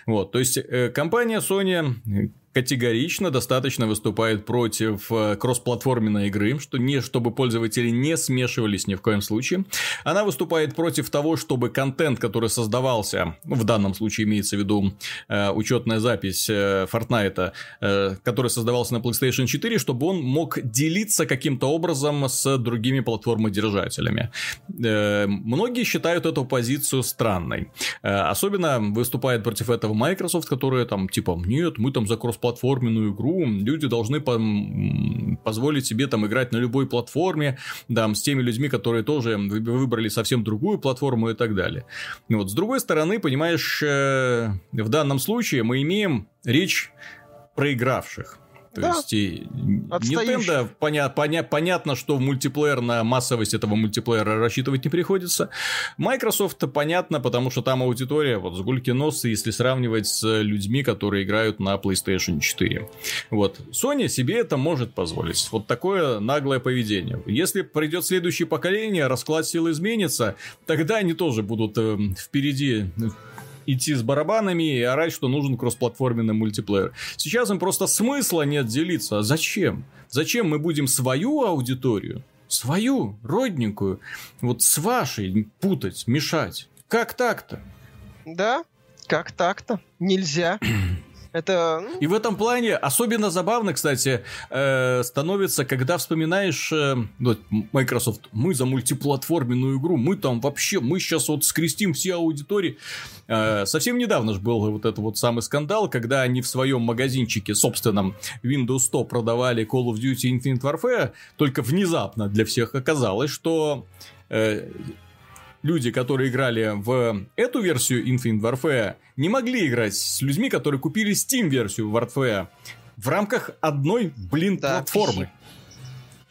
вот, то есть э, компания Sony категорично достаточно выступает против э, кроссплатформенной игры, что не чтобы пользователи не смешивались ни в коем случае. Она выступает против того, чтобы контент, который создавался, ну, в данном случае имеется в виду э, учетная запись э, Fortnite, э, который создавался на PlayStation 4, чтобы он мог делиться каким-то образом с другими платформодержателями. Э, многие считают эту позицию странной. Э, особенно выступает против этого Microsoft, которая там типа, нет, мы там за кросс платформенную игру, люди должны по позволить себе там играть на любой платформе, да, с теми людьми, которые тоже выбрали совсем другую платформу и так далее. Вот, с другой стороны, понимаешь, э, в данном случае мы имеем речь проигравших. То да. есть и Nintendo поня- поня- понятно, что в мультиплеер на массовость этого мультиплеера рассчитывать не приходится. Microsoft понятно, потому что там аудитория вот с гульки носа, если сравнивать с людьми, которые играют на PlayStation 4. Вот. Sony себе это может позволить. Вот такое наглое поведение. Если придет следующее поколение, расклад сил изменится, тогда они тоже будут э, впереди идти с барабанами и орать, что нужен кроссплатформенный мультиплеер. Сейчас им просто смысла нет делиться. А зачем? Зачем мы будем свою аудиторию, свою, родненькую, вот с вашей путать, мешать? Как так-то? Да, как так-то? Нельзя. Это... Ну, и в этом плане особенно забавно, кстати, э, становится, когда вспоминаешь э, вот, Microsoft, мы за мультиплатформенную игру, мы там вообще, мы сейчас вот скрестим все аудитории. Э, совсем недавно же был вот этот вот самый скандал, когда они в своем магазинчике собственном Windows 100 продавали Call of Duty Infinite Warfare, только внезапно для всех оказалось, что люди, которые играли в эту версию Infinite Warfare, не могли играть с людьми, которые купили Steam-версию Warfare в рамках одной, блин, да, платформы.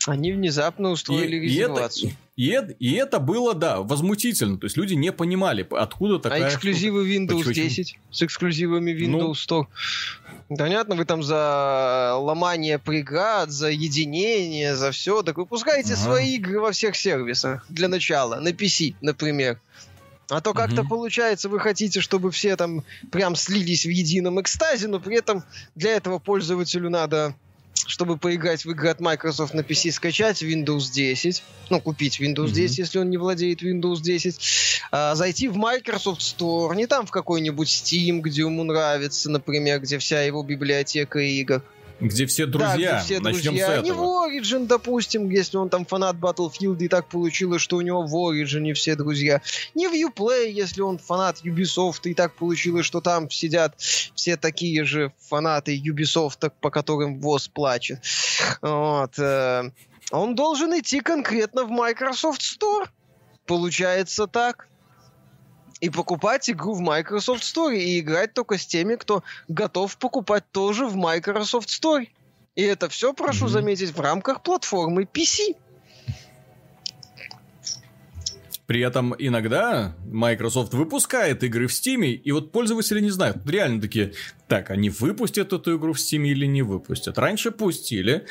Они внезапно устроили и, резервацию. И это, и, и это было, да, возмутительно. То есть люди не понимали, откуда а такая... А эксклюзивы штука. Windows Почему? 10 с эксклюзивами Windows ну, 100. Понятно, вы там за ломание преград, за единение, за все. Так выпускайте ага. свои игры во всех сервисах для начала. На PC, например. А то как-то угу. получается, вы хотите, чтобы все там прям слились в едином экстазе, но при этом для этого пользователю надо чтобы поиграть в игры от Microsoft на PC, скачать Windows 10, ну, купить Windows mm-hmm. 10, если он не владеет Windows 10, а, зайти в Microsoft Store, не там в какой-нибудь Steam, где ему нравится, например, где вся его библиотека игр, где все друзья. Да, где все Начнем друзья. С этого. Не в Origin, допустим, если он там фанат Battlefield, и так получилось, что у него в Origin все друзья. Не в Uplay, если он фанат Ubisoft, и так получилось, что там сидят все такие же фанаты Ubisoft, по которым ВОЗ плачет. Вот. Э, он должен идти конкретно в Microsoft Store. Получается так и покупать игру в Microsoft Store и играть только с теми, кто готов покупать тоже в Microsoft Store. И это все, прошу mm-hmm. заметить, в рамках платформы PC. При этом иногда Microsoft выпускает игры в Steam, и вот пользователи не знают, реально такие, так, они выпустят эту игру в Steam или не выпустят. Раньше пустили,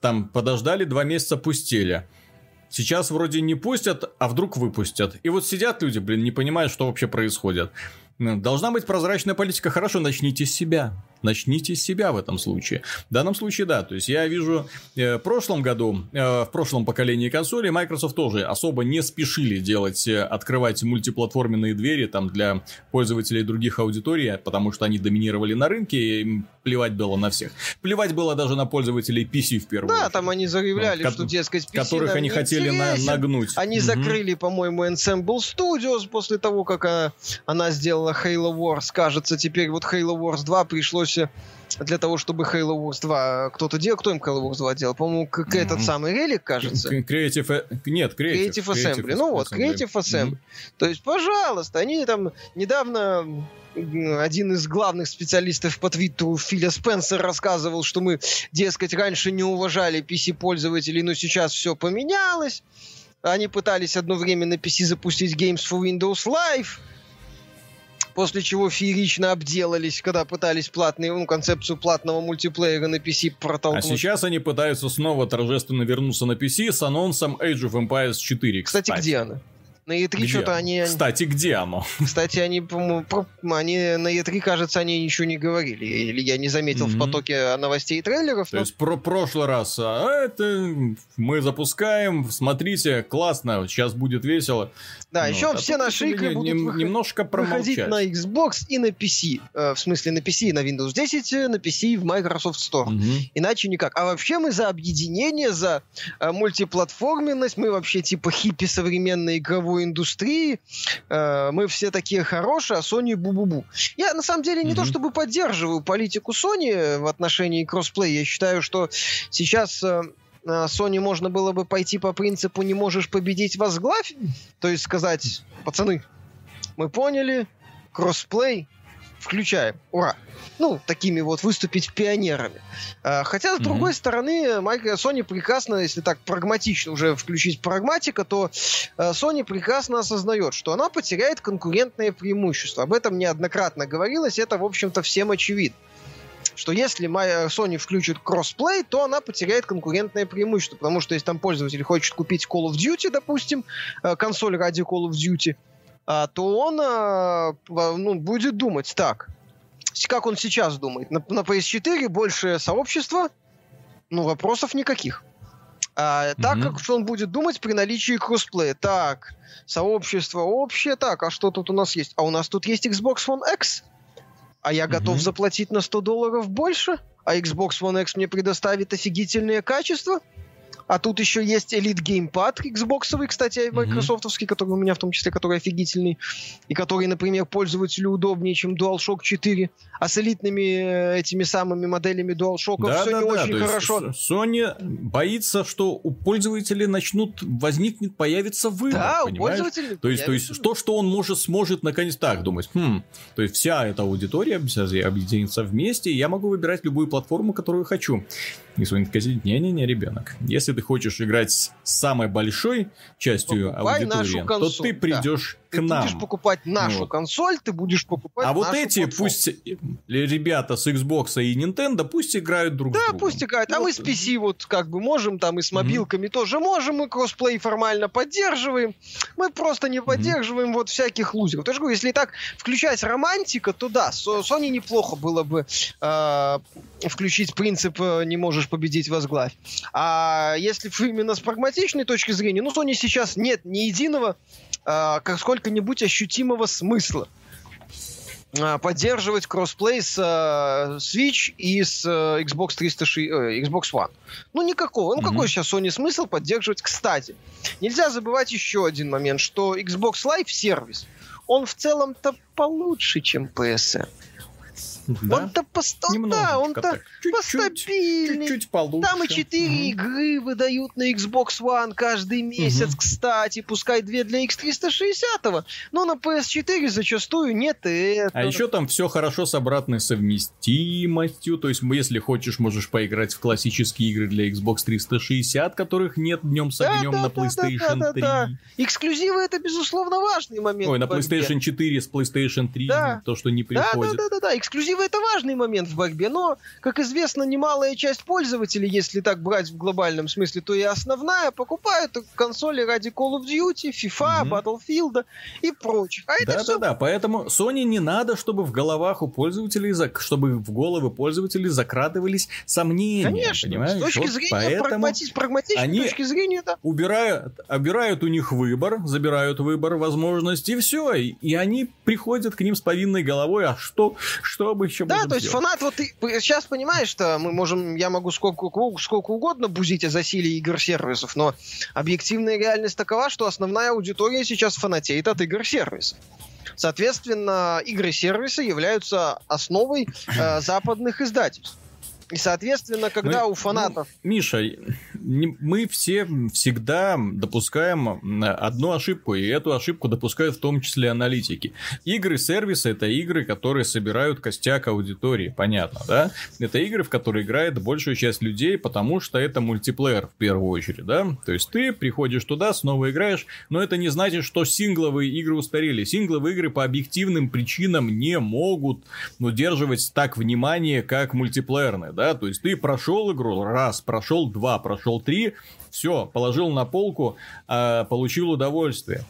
там подождали, два месяца пустили. Сейчас вроде не пустят, а вдруг выпустят. И вот сидят люди, блин, не понимают, что вообще происходит. Должна быть прозрачная политика. Хорошо, начните с себя. Начните с себя в этом случае. В данном случае, да. То есть, я вижу, э, в прошлом году, э, в прошлом поколении консолей Microsoft тоже особо не спешили делать, э, открывать мультиплатформенные двери там для пользователей других аудиторий, потому что они доминировали на рынке, и им плевать было на всех. Плевать было даже на пользователей PC в первую да, очередь. Да, там они заявляли, ну, что, дескать, PC Которых они хотели на, нагнуть. Они угу. закрыли, по-моему, Ensemble Studios после того, как она, она сделала Halo Wars. Кажется, теперь вот Halo Wars 2 пришлось Xbox для того, чтобы Halo Wars 2 кто-то делал. Кто им Halo Wars 2 делал? По-моему, mm-hmm. этот самый Релик, кажется. Creative... Э, нет, Creative. Creative Assembly. Creative ну вот, Creative Assembly. Mm-hmm. То есть, пожалуйста, они там недавно один из главных специалистов по твиттеру Филя Спенсер рассказывал, что мы, дескать, раньше не уважали PC-пользователей, но сейчас все поменялось. Они пытались одно время на PC запустить Games for Windows Live, после чего феерично обделались, когда пытались платные, ну, концепцию платного мультиплеера на PC протолкнуть. А сейчас они пытаются снова торжественно вернуться на PC с анонсом Age of Empires 4. Кстати, кстати где она? На E3 что-то они... Кстати, где оно? Кстати, они, по-моему, они на E3, кажется, они ничего не говорили. Или я не заметил mm-hmm. в потоке новостей и трейлеров. То но... есть про прошлый раз, а это мы запускаем, смотрите, классно, сейчас будет весело. Да, ну, еще а все наши игры будут не, выход... немножко выходить на Xbox и на PC. Э, в смысле, на PC и на Windows 10, э, на PC и в Microsoft Store. Mm-hmm. Иначе никак. А вообще мы за объединение, за э, мультиплатформенность, мы вообще типа хиппи современной игровой индустрии. Э, мы все такие хорошие, а Sony бу-бу-бу. Я на самом деле не mm-hmm. то чтобы поддерживаю политику Sony в отношении кроссплей. Я считаю, что сейчас э, э, Sony можно было бы пойти по принципу «не можешь победить, возглавь». То есть сказать, пацаны, мы поняли, кроссплей, включаем, ура ну, такими вот выступить пионерами. А, хотя, с mm-hmm. другой стороны, Sony прекрасно, если так прагматично уже включить прагматика, то Sony прекрасно осознает, что она потеряет конкурентное преимущество. Об этом неоднократно говорилось, это, в общем-то, всем очевидно что если Sony включит кроссплей, то она потеряет конкурентное преимущество, потому что если там пользователь хочет купить Call of Duty, допустим, а, консоль ради Call of Duty, то он ну, будет думать, так, как он сейчас думает. На, на PS4 больше сообщества, ну, вопросов никаких. А, mm-hmm. Так как что он будет думать при наличии кроссплея? Так, сообщество общее, так, а что тут у нас есть? А у нас тут есть Xbox One X. А я готов заплатить на 100 долларов больше? А Xbox One X мне предоставит офигительное качество? А тут еще есть Elite Gamepad Xbox, кстати, майкрософтовский, mm-hmm. который у меня в том числе, который офигительный, и который, например, пользователю удобнее, чем DualShock 4. А с элитными э, этими самыми моделями DualShock да, все да, не да. очень хорошо. Sony боится, что у пользователей начнут возникнет, появится выбор. Да, понимаешь? у пользователей. То есть, то есть то, что он может, сможет наконец так думать. Хм, то есть вся эта аудитория объединится вместе, и я могу выбирать любую платформу, которую хочу. И Sony такая не-не-не, ребенок, если ты хочешь играть с самой большой частью Покупай аудитории, то ты придешь ты нам. будешь покупать нашу вот. консоль, ты будешь покупать А вот эти, платформу. пусть ребята с Xbox и Nintendo, пусть играют друг да, с другом. Да, пусть играют. А вот. мы с PC вот как бы можем, там и с мобилками mm-hmm. тоже можем, мы кроссплей формально поддерживаем. Мы просто не поддерживаем mm-hmm. вот всяких лузеров. То есть, если так включать романтика, то да, Sony неплохо было бы э, включить принцип э, «не можешь победить, возглавь». А если именно с прагматичной точки зрения, ну, Sony сейчас нет ни единого как сколько-нибудь ощутимого смысла э, поддерживать кроссплей с э, Switch и с э, Xbox 360, э, Xbox One. Ну, никакого. Ну, mm-hmm. какой сейчас Sony смысл поддерживать? Кстати, нельзя забывать еще один момент, что Xbox Live сервис, он в целом-то получше, чем PSN. Да? Он-то поста... да, он-то постабильнее. Чуть-чуть получше. Там и 4 угу. игры выдают на Xbox One каждый месяц, угу. кстати, пускай две для X360, но на PS4 зачастую нет и этого. А еще там все хорошо с обратной совместимостью, то есть если хочешь, можешь поиграть в классические игры для Xbox 360, которых нет днем с огнем да, да, на PlayStation да, да, 3. Да, да. Эксклюзивы это, безусловно, важный момент. Ой, на PlayStation 4 с PlayStation 3, да. то, что не приходит. Да, да, да, да, эксклюзивы Эксклюзивы это важный момент в борьбе, но, как известно, немалая часть пользователей, если так брать в глобальном смысле, то и основная, покупают консоли ради Call of Duty, FIFA, mm-hmm. Battlefield и прочих. А да, да, да, поэтому Sony не надо, чтобы в головах у пользователей, чтобы в головы пользователей закрадывались сомнения. Конечно, понимаешь? с точки вот зрения поэтому прагмати- прагматичной они точки зрения, да. Убирают, убирают у них выбор, забирают выбор, возможность, и все. И, и они приходят к ним с повинной головой, а что, что бы мы еще Да, то есть фанат, вот ты сейчас понимаешь, что мы можем, я могу сколько, сколько угодно бузить о засилии игр-сервисов, но объективная реальность такова, что основная аудитория сейчас фанатеет от игр-сервисов. Соответственно, игры-сервисы являются основой э, западных издательств. И, соответственно, когда мы, у фанатов... Ну, Миша, мы все всегда допускаем одну ошибку, и эту ошибку допускают в том числе аналитики. Игры-сервисы — это игры, которые собирают костяк аудитории, понятно, да? Это игры, в которые играет большая часть людей, потому что это мультиплеер в первую очередь, да? То есть ты приходишь туда, снова играешь, но это не значит, что сингловые игры устарели. Сингловые игры по объективным причинам не могут удерживать так внимание, как мультиплеерные да, то есть ты прошел игру раз, прошел два, прошел три, все, положил на полку, э, получил удовольствие.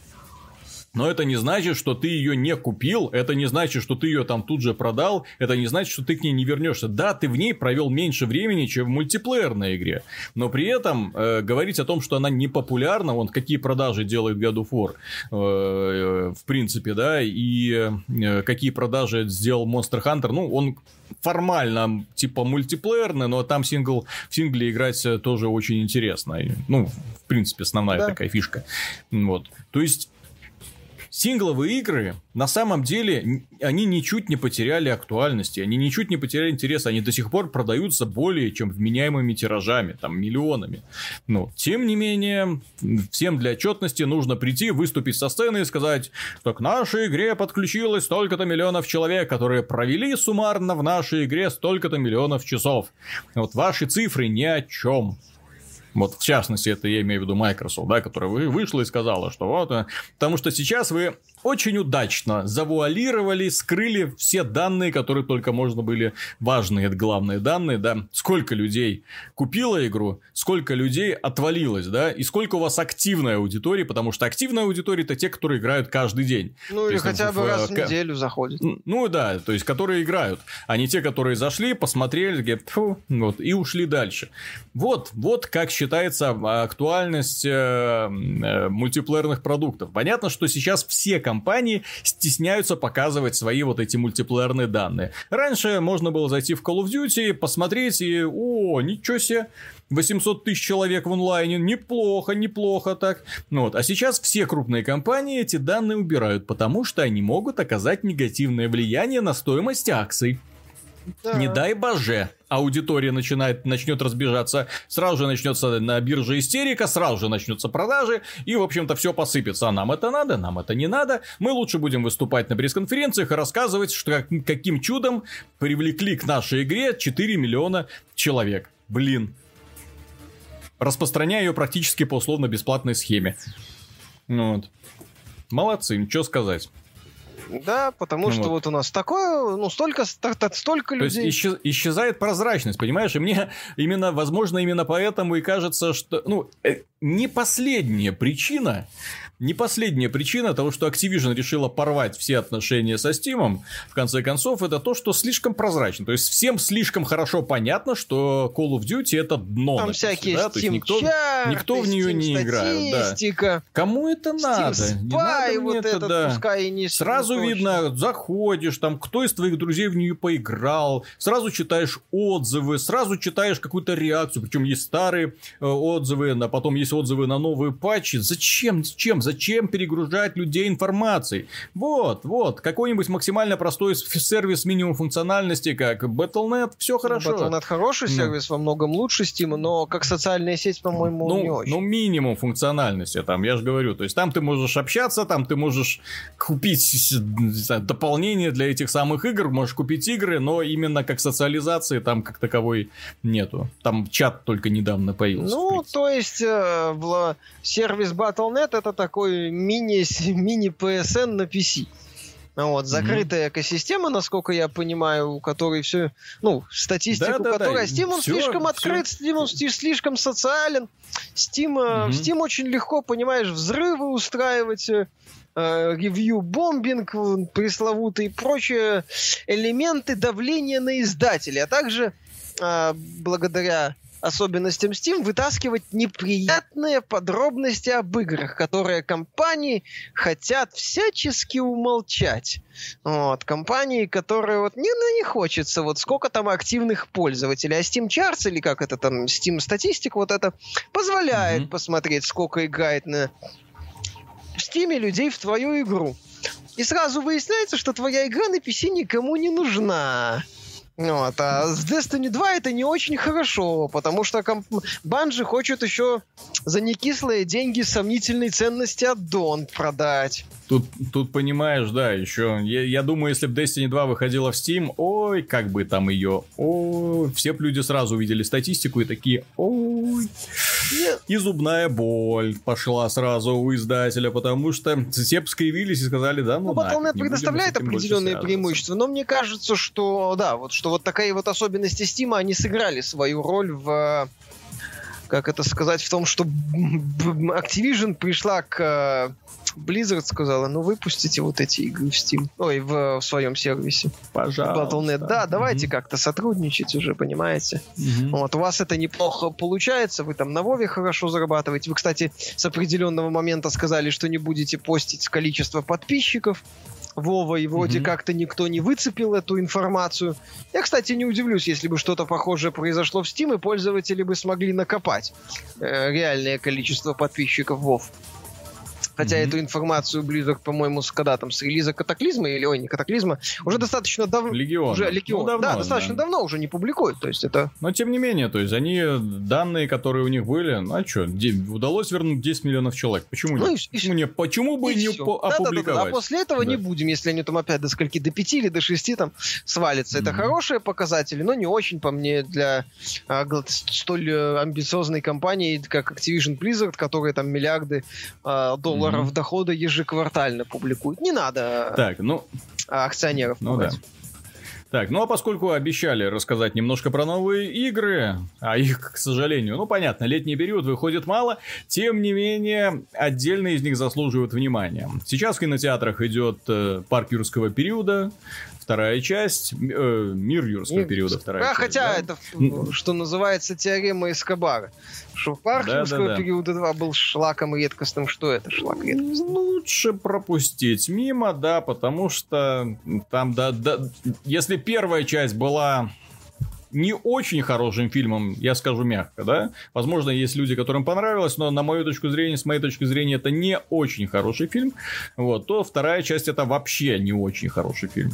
Но это не значит, что ты ее не купил, это не значит, что ты ее там тут же продал, это не значит, что ты к ней не вернешься. Да, ты в ней провел меньше времени, чем в мультиплеерной игре, но при этом э, говорить о том, что она не популярна, вон какие продажи делает God of War, э, в принципе, да, и э, какие продажи сделал Monster Hunter, ну, он формально типа мультиплеерный, но там сингл, в сингле играть тоже очень интересно. Ну, в принципе, основная да. такая фишка. Вот. То есть Сингловые игры, на самом деле, они ничуть не потеряли актуальности, они ничуть не потеряли интерес, они до сих пор продаются более чем вменяемыми тиражами, там, миллионами. Но, тем не менее, всем для отчетности нужно прийти, выступить со сцены и сказать, что к нашей игре подключилось столько-то миллионов человек, которые провели суммарно в нашей игре столько-то миллионов часов. Вот ваши цифры ни о чем. Вот в частности, это я имею в виду Microsoft, да, которая вышла и сказала, что вот, э, потому что сейчас вы очень удачно завуалировали, скрыли все данные, которые только можно были важные, это главные данные, да, сколько людей купило игру, сколько людей отвалилось, да, и сколько у вас активная аудитория, потому что активная аудитория это те, которые играют каждый день. Ну, или есть, хотя бы в, раз в неделю заходят. Ну, да, то есть, которые играют, а не те, которые зашли, посмотрели, говорят, вот, и ушли дальше. Вот, вот как считается актуальность э, э, мультиплеерных продуктов. Понятно, что сейчас все компании компании стесняются показывать свои вот эти мультиплеерные данные. Раньше можно было зайти в Call of Duty, посмотреть и, о, ничего себе, 800 тысяч человек в онлайне, неплохо, неплохо так. Ну вот. А сейчас все крупные компании эти данные убирают, потому что они могут оказать негативное влияние на стоимость акций. Да. Не дай боже, аудитория начинает, начнет разбежаться, сразу же начнется на бирже истерика, сразу же начнутся продажи, и, в общем-то, все посыпется. А нам это надо, нам это не надо. Мы лучше будем выступать на пресс-конференциях и рассказывать, что как, каким чудом привлекли к нашей игре 4 миллиона человек. Блин. Распространяя ее практически по условно-бесплатной схеме. Ну вот. Молодцы, ничего сказать. Да, потому ну что вот. вот у нас такое, ну, столько, столько людей. То есть исчезает прозрачность, понимаешь? И мне именно, возможно, именно поэтому и кажется, что, ну, э, не последняя причина, не последняя причина того, что Activision решила порвать все отношения со Steam, в конце концов, это то, что слишком прозрачно. То есть, всем слишком хорошо понятно, что Call of Duty это дно. Там написано, всякие да? Steam то есть, никто, чарты, никто в нее Steam не играет. Да. Кому это Steam надо? Spy, не надо вот это, этот, да. пускай и не Сразу точно. видно, заходишь, там, кто из твоих друзей в нее поиграл, сразу читаешь отзывы, сразу читаешь какую-то реакцию, причем есть старые э, отзывы, а потом есть отзывы на новые патчи. Зачем? Зачем? Зачем перегружать людей информацией? Вот, вот, какой-нибудь максимально простой сервис минимум функциональности, как Battle.net, все хорошо. Battle.net хороший ну. сервис, во многом лучше Steam, но как социальная сеть, по-моему, ну, не очень. Ну, минимум функциональности там, я же говорю. То есть, там ты можешь общаться, там ты можешь купить знаю, дополнение для этих самых игр, можешь купить игры, но именно как социализации там как таковой нету. Там чат только недавно появился. Ну, то есть, э, сервис Battle.net это такой мини, мини PSN на PC. Вот, закрытая mm-hmm. экосистема, насколько я понимаю, у которой все, ну, статистику, да, да, которая... Да. Steam, он все, слишком открыт, все. Steam, он слишком социален. Steam, mm-hmm. Steam очень легко, понимаешь, взрывы устраивать, э, ревью бомбинг пресловутый и прочие элементы давления на издателя, а также э, благодаря особенностям Steam вытаскивать неприятные подробности об играх, которые компании хотят всячески умолчать. Вот, компании, которые вот не, ну, не хочется, вот сколько там активных пользователей, а Steam Charts или как это там, Steam статистик, вот это позволяет mm-hmm. посмотреть, сколько играет на в Steam людей в твою игру. И сразу выясняется, что твоя игра на PC никому не нужна. Вот, а с Destiny 2 это не очень хорошо, потому что комп... Банжи хочет еще за некислые деньги сомнительной ценности аддон продать. Тут, тут понимаешь, да, еще. Я, я думаю, если бы Destiny 2 выходила в Steam, ой, как бы там ее. Ой, все бы люди сразу увидели статистику и такие, ой. Нет. И зубная боль пошла сразу у издателя, потому что все бы скривились и сказали, да, ну, ну Battle.net предоставляет определенные преимущества, но мне кажется, что, да, вот что вот такая вот особенности Steam, они сыграли свою роль в как это сказать, в том, что Activision пришла к э, Blizzard сказала, ну выпустите вот эти игры в Steam, ой, в, в своем сервисе. Пожалуйста. Battle.net. Да, давайте mm-hmm. как-то сотрудничать уже, понимаете? Mm-hmm. Вот, у вас это неплохо получается, вы там на Вове хорошо зарабатываете. Вы, кстати, с определенного момента сказали, что не будете постить количество подписчиков. Вова, и вроде mm-hmm. как-то никто не выцепил эту информацию. Я, кстати, не удивлюсь, если бы что-то похожее произошло в Steam, и пользователи бы смогли накопать э, реальное количество подписчиков Вов. Хотя mm-hmm. эту информацию Blizzard, по-моему, с когда там, с релиза Катаклизма, или, ой, не Катаклизма, уже достаточно давно... Легион. Уже Легион. Ну, давно, да, достаточно да. давно уже не публикуют, то есть это... Но, тем не менее, то есть они, данные, которые у них были, ну, а что, удалось вернуть 10 миллионов человек. Почему ну, нет? И, почему, не, почему бы и не по- да, опубликовать? Да, да, да. А после этого да. не будем, если они там опять до скольки, до 5 или до 6 там свалятся. Mm-hmm. Это хорошие показатели, но не очень, по мне, для а, столь э, амбициозной компании, как Activision Blizzard, которые там миллиарды а, долларов mm-hmm. дохода ежеквартально публикуют. Не надо так, ну, акционеров ну, да. Так, ну а поскольку обещали рассказать немножко про новые игры, а их, к сожалению, ну понятно, летний период выходит мало, тем не менее, отдельно из них заслуживают внимания. Сейчас в кинотеатрах идет э, парк юрского периода, вторая часть, э, мир юрского Мир... периода, вторая а, часть. Хотя да? это, что называется, теорема Эскобара. Что парк да, юрского да, да. периода 2 был шлаком редкостным. Что это шлак редкостным? Лучше пропустить мимо, да, потому что там, да, да, если первая часть была не очень хорошим фильмом, я скажу мягко, да. Возможно, есть люди, которым понравилось, но на мою точку зрения, с моей точки зрения, это не очень хороший фильм. Вот, то вторая часть это вообще не очень хороший фильм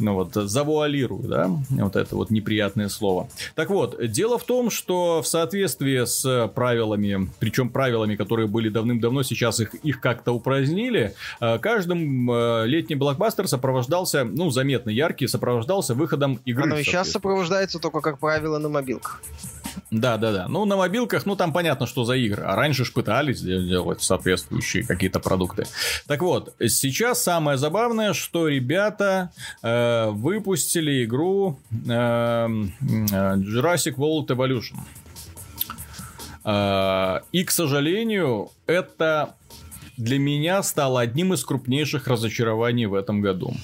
ну вот, завуалирую, да, вот это вот неприятное слово. Так вот, дело в том, что в соответствии с правилами, причем правилами, которые были давным-давно, сейчас их, их как-то упразднили, э, каждым э, летний блокбастер сопровождался, ну, заметно яркий, сопровождался выходом игры. Оно и сейчас сопровождается только, как правило, на мобилках. Да, да, да. Ну, на мобилках, ну, там понятно, что за игры. А раньше ж пытались делать соответствующие какие-то продукты. Так вот, сейчас самое забавное, что ребята э, выпустили игру э, Jurassic World Evolution. Э, и, к сожалению, это для меня стало одним из крупнейших разочарований в этом году.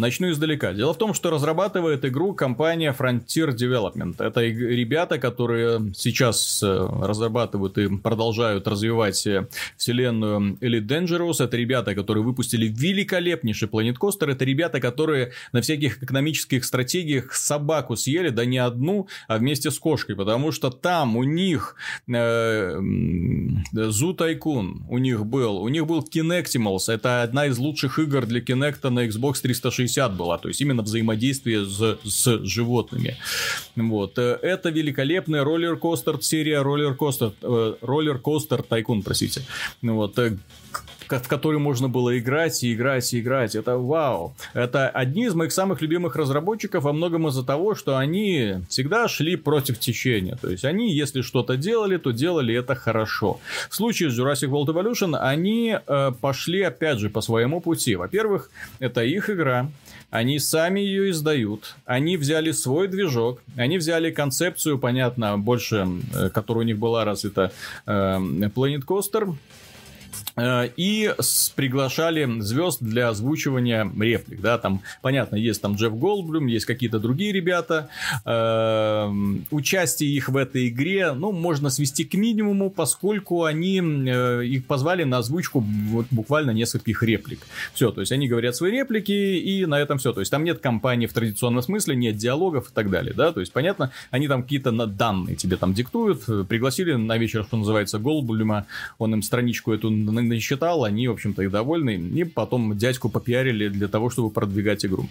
Начну издалека. Дело в том, что разрабатывает игру компания Frontier Development. Это ребята, которые сейчас э, разрабатывают и продолжают развивать э, вселенную Elite Dangerous. Это ребята, которые выпустили великолепнейший Planet Coaster. Это ребята, которые на всяких экономических стратегиях собаку съели, да не одну, а вместе с кошкой. Потому что там у них э, Zoo Tycoon у них был. У них был Kinectimals. Это одна из лучших игр для Kinect на Xbox 360 60 была, то есть именно взаимодействие с, с животными. Вот. Э, это великолепная роллер-костер, серия роллер-костер, э, роллер-костер Тайкун, простите. Вот э, в который можно было играть и играть и играть. Это вау. Это одни из моих самых любимых разработчиков во многом из-за того, что они всегда шли против течения. То есть они, если что-то делали, то делали это хорошо. В случае с Jurassic World Evolution они э, пошли опять же по своему пути. Во-первых, это их игра. Они сами ее издают. Они взяли свой движок. Они взяли концепцию, понятно, больше, э, которая у них была развита, э, Planet Coaster и приглашали звезд для озвучивания реплик, да, там, понятно, есть там Джефф Голдблюм, есть какие-то другие ребята, э, участие их в этой игре, ну, можно свести к минимуму, поскольку они э, их позвали на озвучку вот буквально нескольких реплик, все, то есть они говорят свои реплики, и на этом все, то есть там нет компании в традиционном смысле, нет диалогов и так далее, да, то есть, понятно, они там какие-то данные тебе там диктуют, пригласили на вечер, что называется, Голдблюма, он им страничку эту насчитал, они, в общем-то, и довольны, и потом дядьку попиарили для того, чтобы продвигать игру.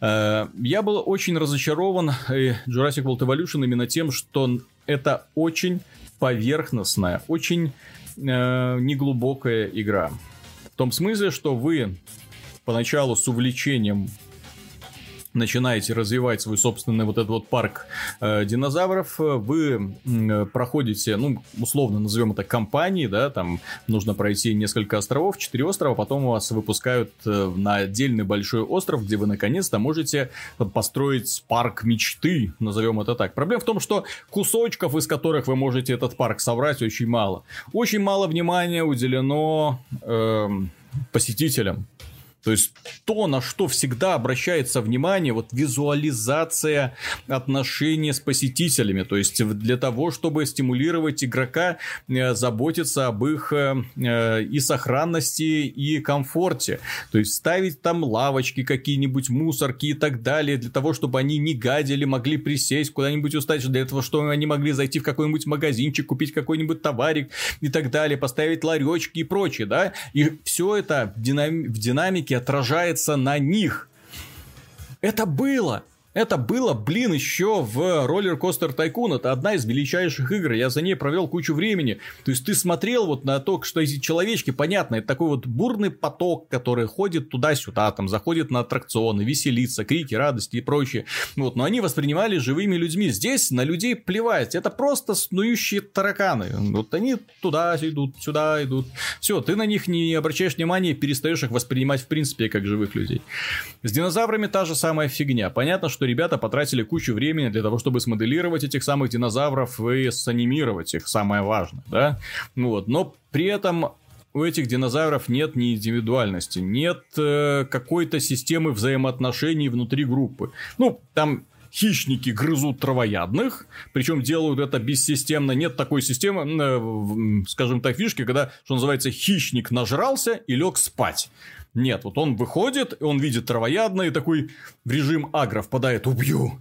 Э, я был очень разочарован э, Jurassic World Evolution именно тем, что это очень поверхностная, очень э, неглубокая игра. В том смысле, что вы поначалу с увлечением начинаете развивать свой собственный вот этот вот парк э, динозавров, вы э, проходите, ну, условно назовем это компанией, да, там нужно пройти несколько островов, четыре острова, потом вас выпускают э, на отдельный большой остров, где вы наконец-то можете построить парк мечты, назовем это так. Проблема в том, что кусочков, из которых вы можете этот парк собрать, очень мало. Очень мало внимания уделено э, посетителям. То есть то, на что всегда обращается внимание, вот визуализация отношения с посетителями. То есть для того, чтобы стимулировать игрока э, заботиться об их э, э, и сохранности, и комфорте. То есть ставить там лавочки какие-нибудь, мусорки и так далее, для того, чтобы они не гадили, могли присесть куда-нибудь устать, для этого, чтобы они могли зайти в какой-нибудь магазинчик, купить какой-нибудь товарик и так далее, поставить ларечки и прочее, да. И все это в, динам... в динамике отражается на них. Это было. Это было, блин, еще в Roller Coaster Tycoon. Это одна из величайших игр. Я за ней провел кучу времени. То есть ты смотрел вот на то, что эти человечки, понятно, это такой вот бурный поток, который ходит туда-сюда, там заходит на аттракционы, веселится, крики, радости и прочее. Вот, но они воспринимали живыми людьми. Здесь на людей плевать. Это просто снующие тараканы. Вот они туда идут, сюда идут. Все, ты на них не обращаешь внимания, перестаешь их воспринимать в принципе как живых людей. С динозаврами та же самая фигня. Понятно, что что ребята потратили кучу времени для того, чтобы смоделировать этих самых динозавров и санимировать их, самое важное, да? Ну вот, но при этом у этих динозавров нет ни индивидуальности, нет э, какой-то системы взаимоотношений внутри группы. Ну, там хищники грызут травоядных, причем делают это бессистемно. Нет такой системы, э, скажем так, фишки, когда, что называется, хищник нажрался и лег спать. Нет, вот он выходит, он видит травоядное и такой в режим агро впадает «убью».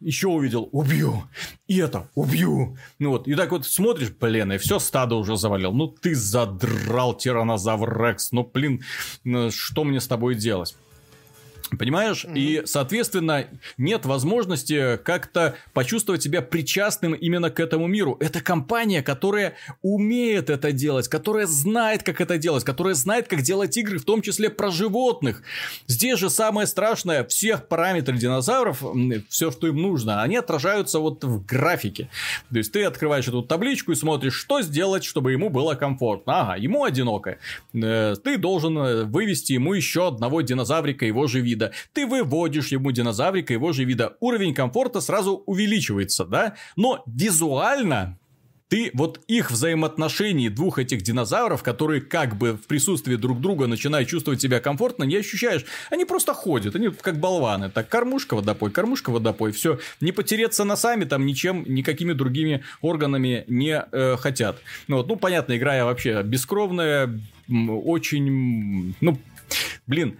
Еще увидел, убью. И это, убью. Ну вот, и так вот смотришь, блин, и все стадо уже завалил. Ну ты задрал тиранозавр Рекс. Ну, блин, ну, что мне с тобой делать? Понимаешь? Mm-hmm. И, соответственно, нет возможности как-то почувствовать себя причастным именно к этому миру. Это компания, которая умеет это делать, которая знает, как это делать, которая знает, как делать игры, в том числе про животных. Здесь же самое страшное, всех параметров динозавров, все, что им нужно, они отражаются вот в графике. То есть ты открываешь эту табличку и смотришь, что сделать, чтобы ему было комфортно. Ага, ему одиноко. Э, ты должен э, вывести ему еще одного динозаврика его же вида вида. Ты выводишь ему динозаврика его же вида. Уровень комфорта сразу увеличивается, да? Но визуально ты вот их взаимоотношений двух этих динозавров, которые как бы в присутствии друг друга начинают чувствовать себя комфортно, не ощущаешь. Они просто ходят, они как болваны. Так, кормушка водопой, кормушка водопой, все. Не потереться носами там ничем, никакими другими органами не э, хотят. Ну, вот, ну, понятно, игра я вообще бескровная, очень, ну, блин,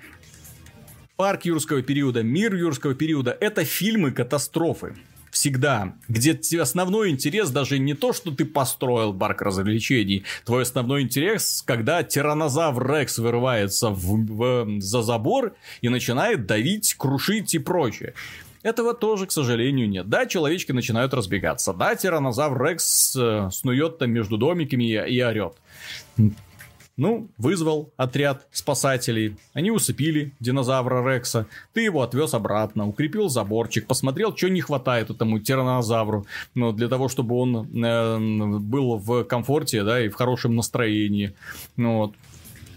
Парк юрского периода, мир юрского периода – это фильмы-катастрофы всегда, где основной интерес даже не то, что ты построил парк развлечений, твой основной интерес, когда тиранозавр Рекс вырывается в, в, за забор и начинает давить, крушить и прочее. Этого тоже, к сожалению, нет. Да, человечки начинают разбегаться. Да, тиранозавр Рекс э, снует там между домиками и, и орет. Ну, вызвал отряд спасателей. Они усыпили динозавра Рекса. Ты его отвез обратно, укрепил заборчик, посмотрел, что не хватает этому тиранозавру. Ну, для того, чтобы он э, был в комфорте, да, и в хорошем настроении. Ну, вот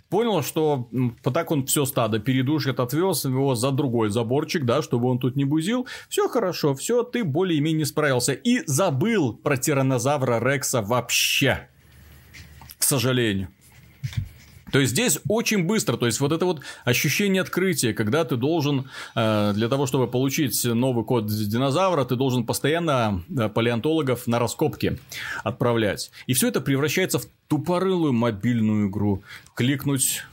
понял, что так он все стадо передушит, отвез его за другой заборчик, да, чтобы он тут не бузил. Все хорошо, все, ты более-менее справился. И забыл про тиранозавра Рекса вообще. К сожалению. То есть здесь очень быстро, то есть вот это вот ощущение открытия, когда ты должен э, для того, чтобы получить новый код динозавра, ты должен постоянно э, палеонтологов на раскопки отправлять. И все это превращается в тупорылую мобильную игру. Кликнуть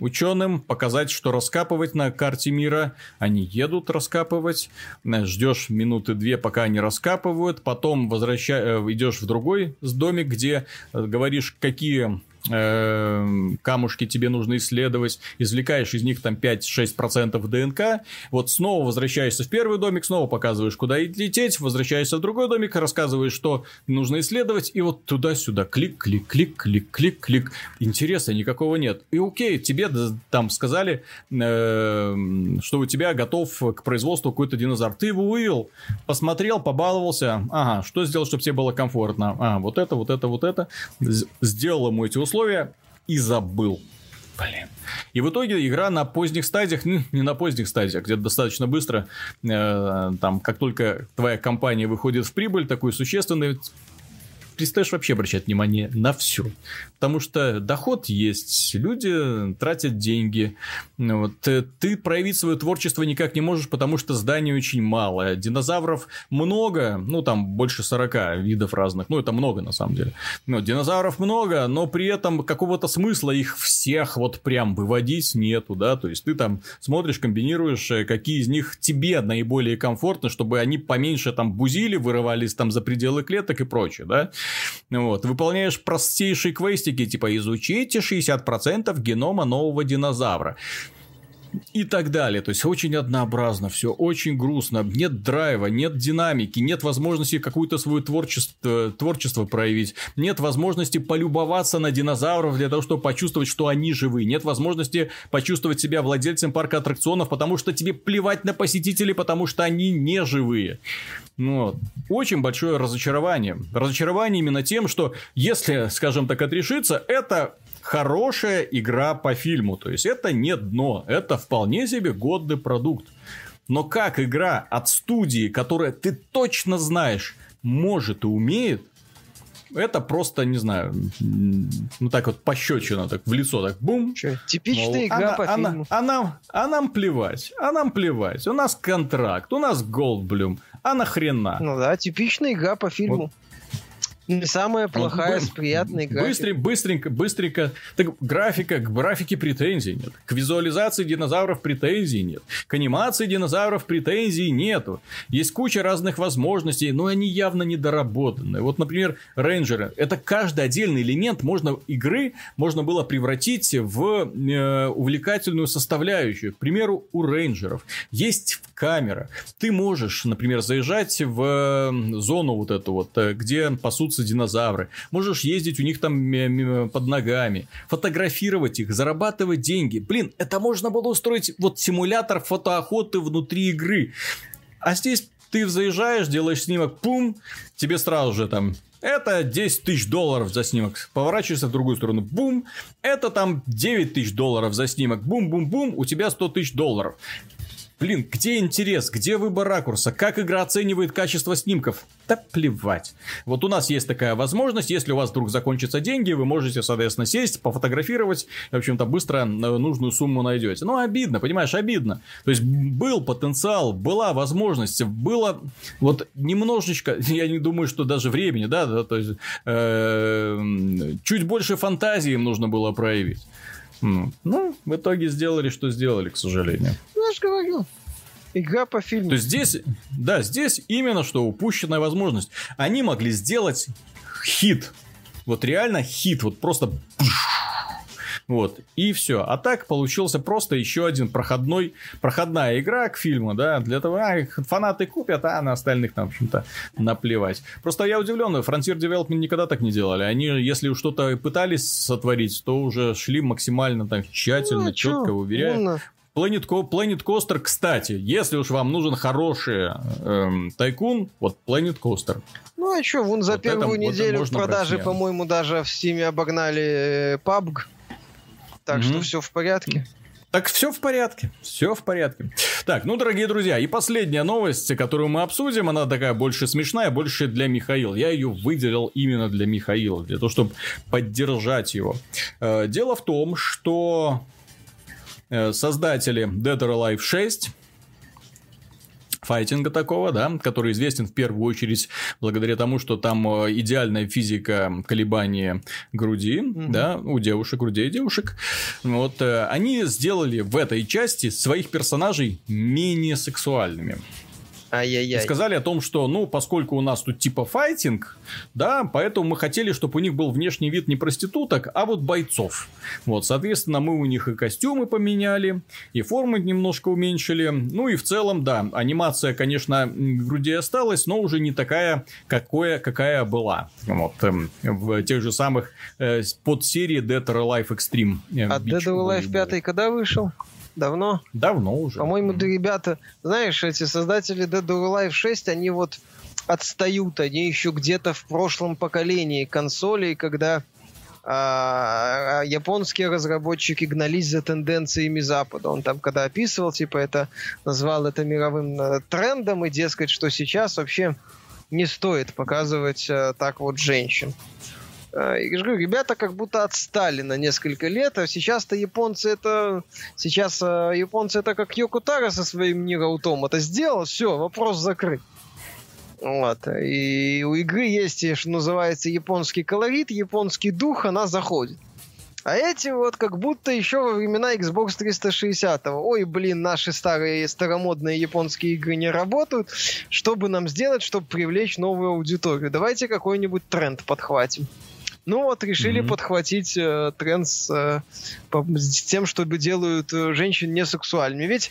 ученым, показать, что раскапывать на карте мира. Они едут раскапывать, э, ждешь минуты две, пока они раскапывают, потом возвращаешь, идешь в другой домик, где говоришь, какие камушки тебе нужно исследовать, извлекаешь из них там 5-6% ДНК, вот снова возвращаешься в первый домик, снова показываешь, куда лететь, возвращаешься в другой домик, рассказываешь, что нужно исследовать, и вот туда-сюда клик, клик, клик, клик, клик, клик. Интереса никакого нет. И окей, тебе там сказали, э, что у тебя готов к производству какой-то динозавр. Ты его вывел, посмотрел, побаловался. Ага, что сделал, чтобы тебе было комфортно? А, вот это, вот это, вот это. Сделал ему эти условия и забыл. Блин. И в итоге игра на поздних стадиях, не на поздних стадиях, где-то достаточно быстро, э, там, как только твоя компания выходит в прибыль, такой существенный, перестаешь вообще обращать внимание на все. Потому что доход есть, люди тратят деньги. Вот. Э, ты проявить свое творчество никак не можешь, потому что зданий очень мало. Динозавров много, ну там больше 40 видов разных. Ну это много на самом деле. Но динозавров много, но при этом какого-то смысла их всех вот прям выводить нету, да. То есть ты там смотришь, комбинируешь, э, какие из них тебе наиболее комфортны, чтобы они поменьше там бузили, вырывались там за пределы клеток и прочее, да. Вот. Выполняешь простейшие квестики, типа изучите 60% генома нового динозавра и так далее. То есть очень однообразно, все очень грустно, нет драйва, нет динамики, нет возможности какое-то свое творчество, творчество проявить, нет возможности полюбоваться на динозавров для того, чтобы почувствовать, что они живы, нет возможности почувствовать себя владельцем парка аттракционов, потому что тебе плевать на посетителей, потому что они не живые. Ну, вот. Очень большое разочарование. Разочарование именно тем, что если, скажем так, отрешиться, это хорошая игра по фильму. То есть это не дно, это вполне себе годный продукт. Но как игра от студии, которая ты точно знаешь, может и умеет, это просто, не знаю, ну так вот пощечина, так в лицо, так бум. Че, типичная мол, игра она, по она, фильму. А нам, а нам плевать, а нам плевать. У нас контракт, у нас Голдблюм, а нахрена? Ну да, типичная игра по фильму. Вот не самая плохая, с приятной графикой. Быстренько, быстренько, быстренько. Так графика, к графике претензий нет. К визуализации динозавров претензий нет. К анимации динозавров претензий нету. Есть куча разных возможностей, но они явно недоработаны. Вот, например, рейнджеры. Это каждый отдельный элемент можно, игры можно было превратить в э, увлекательную составляющую. К примеру, у рейнджеров есть камера. Ты можешь, например, заезжать в зону вот эту вот, э, где пасут несутся динозавры. Можешь ездить у них там под ногами, фотографировать их, зарабатывать деньги. Блин, это можно было устроить вот симулятор фотоохоты внутри игры. А здесь ты заезжаешь, делаешь снимок, пум, тебе сразу же там это 10 тысяч долларов за снимок. Поворачиваешься в другую сторону. Бум. Это там 9 тысяч долларов за снимок. Бум-бум-бум. У тебя 100 тысяч долларов. Блин, где интерес, где выбор ракурса, как игра оценивает качество снимков? Да плевать. Вот у нас есть такая возможность, если у вас вдруг закончатся деньги, вы можете, соответственно, сесть, пофотографировать, в общем-то, быстро э, нужную сумму найдете. Ну, обидно, понимаешь, обидно. То есть, был потенциал, была возможность, было вот немножечко, я не думаю, что даже времени, да, да то есть, э, чуть больше фантазии им нужно было проявить. Ну, в итоге сделали, что сделали, к сожалению. Же говорю. Игра по фильму. То есть здесь, да, здесь именно что упущенная возможность. Они могли сделать хит. Вот реально хит. Вот просто вот, и все. А так получился просто еще один проходной, проходная игра к фильму, да, для того, а, фанаты купят, а на остальных там, в общем-то, наплевать. Просто я удивлен, Frontier Development никогда так не делали. Они, если что-то пытались сотворить, то уже шли максимально так тщательно, ну, четко, чё? уверяя. Planet, Planet Coaster, кстати, если уж вам нужен хороший эм, тайкун, вот Planet Coaster. Ну а что, вон за вот первую это, неделю вот продажи, по-моему, даже в Steam обогнали PUBG. Так mm-hmm. что все в порядке. Так все в порядке, все в порядке. Так, ну, дорогие друзья, и последняя новость, которую мы обсудим, она такая больше смешная, больше для Михаила. Я ее выделил именно для Михаила, для того, чтобы поддержать его. Э, дело в том, что э, создатели Dead or Alive 6 файтинга такого, да, который известен в первую очередь благодаря тому, что там э, идеальная физика колебания груди, mm-hmm. да, у девушек, грудей девушек. Вот э, они сделали в этой части своих персонажей менее сексуальными. Ай-яй-яй. И сказали о том, что, ну, поскольку у нас тут типа файтинг, да, поэтому мы хотели, чтобы у них был внешний вид не проституток, а вот бойцов. Вот, соответственно, мы у них и костюмы поменяли, и формы немножко уменьшили. Ну и в целом, да, анимация, конечно, в груди осталась, но уже не такая, какое, какая была. Вот, эм, в тех же самых э, подсерии Dead or Alive Extreme. Э, а Dead or Alive 5 когда вышел? Давно? Давно уже. По-моему, да, ребята, знаешь, эти создатели Dead or Alive 6, они вот отстают, они еще где-то в прошлом поколении консолей, когда а, а, японские разработчики гнались за тенденциями Запада. Он там, когда описывал, типа, это назвал это мировым э, трендом, и дескать, что сейчас вообще не стоит показывать а, так вот женщин. Э, и говорю, ребята как будто отстали на несколько лет, а сейчас-то японцы это... Сейчас э, японцы это как Йокутара со своим Нир это сделал, все, вопрос закрыт. Вот. И у игры есть, что называется, японский колорит, японский дух, она заходит. А эти вот как будто еще во времена Xbox 360. Ой, блин, наши старые старомодные японские игры не работают. Что бы нам сделать, чтобы привлечь новую аудиторию? Давайте какой-нибудь тренд подхватим. Ну вот, решили mm-hmm. подхватить э, тренд с, э, по, с тем, чтобы делают э, женщин несексуальными. Ведь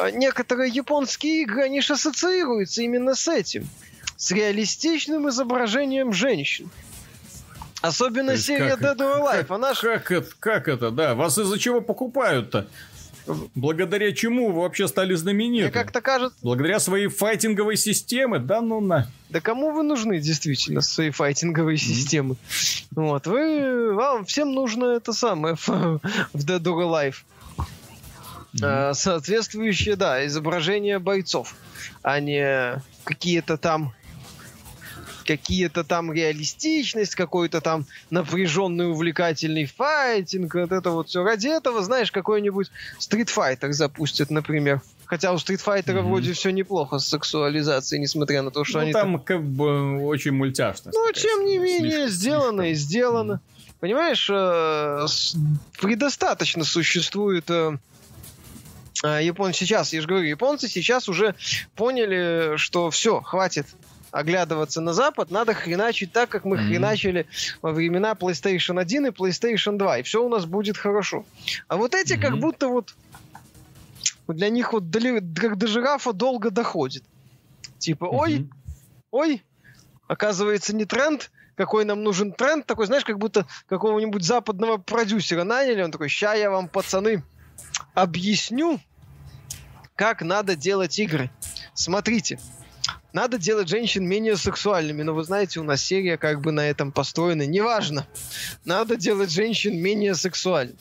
э, некоторые японские игры, они же ассоциируются именно с этим. С реалистичным изображением женщин. Особенно серия как, Dead or Alive. Как, она ж... как, это, как это, да? Вас из-за чего покупают-то? Благодаря чему вы вообще стали знамениты? Мне как-то кажется... Благодаря своей файтинговой системе? Да ну на... Да кому вы нужны, действительно, своей файтинговой mm-hmm. системы? Вот, вы... Вам всем нужно это самое в Dead or Alive. Mm-hmm. Соответствующее, да, изображение бойцов, а не какие-то там какие-то там реалистичность, какой-то там напряженный увлекательный файтинг, вот это вот все. Ради этого, знаешь, какой-нибудь Street Fighter запустят, например. Хотя у Street Fighter mm-hmm. вроде все неплохо с сексуализацией, несмотря на то, что ну, они... там как бы очень мультяшно. Ну, тем не менее, слишком, сделано слишком. и сделано. Mm-hmm. Понимаешь, э, предостаточно существует... Э, э, японцы сейчас, я же говорю, японцы сейчас уже поняли, что все, хватит оглядываться на Запад, надо хреначить так, как мы mm-hmm. хреначили во времена PlayStation 1 и PlayStation 2, и все у нас будет хорошо. А вот эти mm-hmm. как будто вот для них вот дали, как до жирафа долго доходит. Типа, ой, mm-hmm. ой, оказывается не тренд, какой нам нужен тренд, такой, знаешь, как будто какого-нибудь западного продюсера наняли, он такой, ща я вам, пацаны, объясню, как надо делать игры. Смотрите, надо делать женщин менее сексуальными, но вы знаете, у нас серия как бы на этом построена. Неважно. Надо делать женщин менее сексуальными.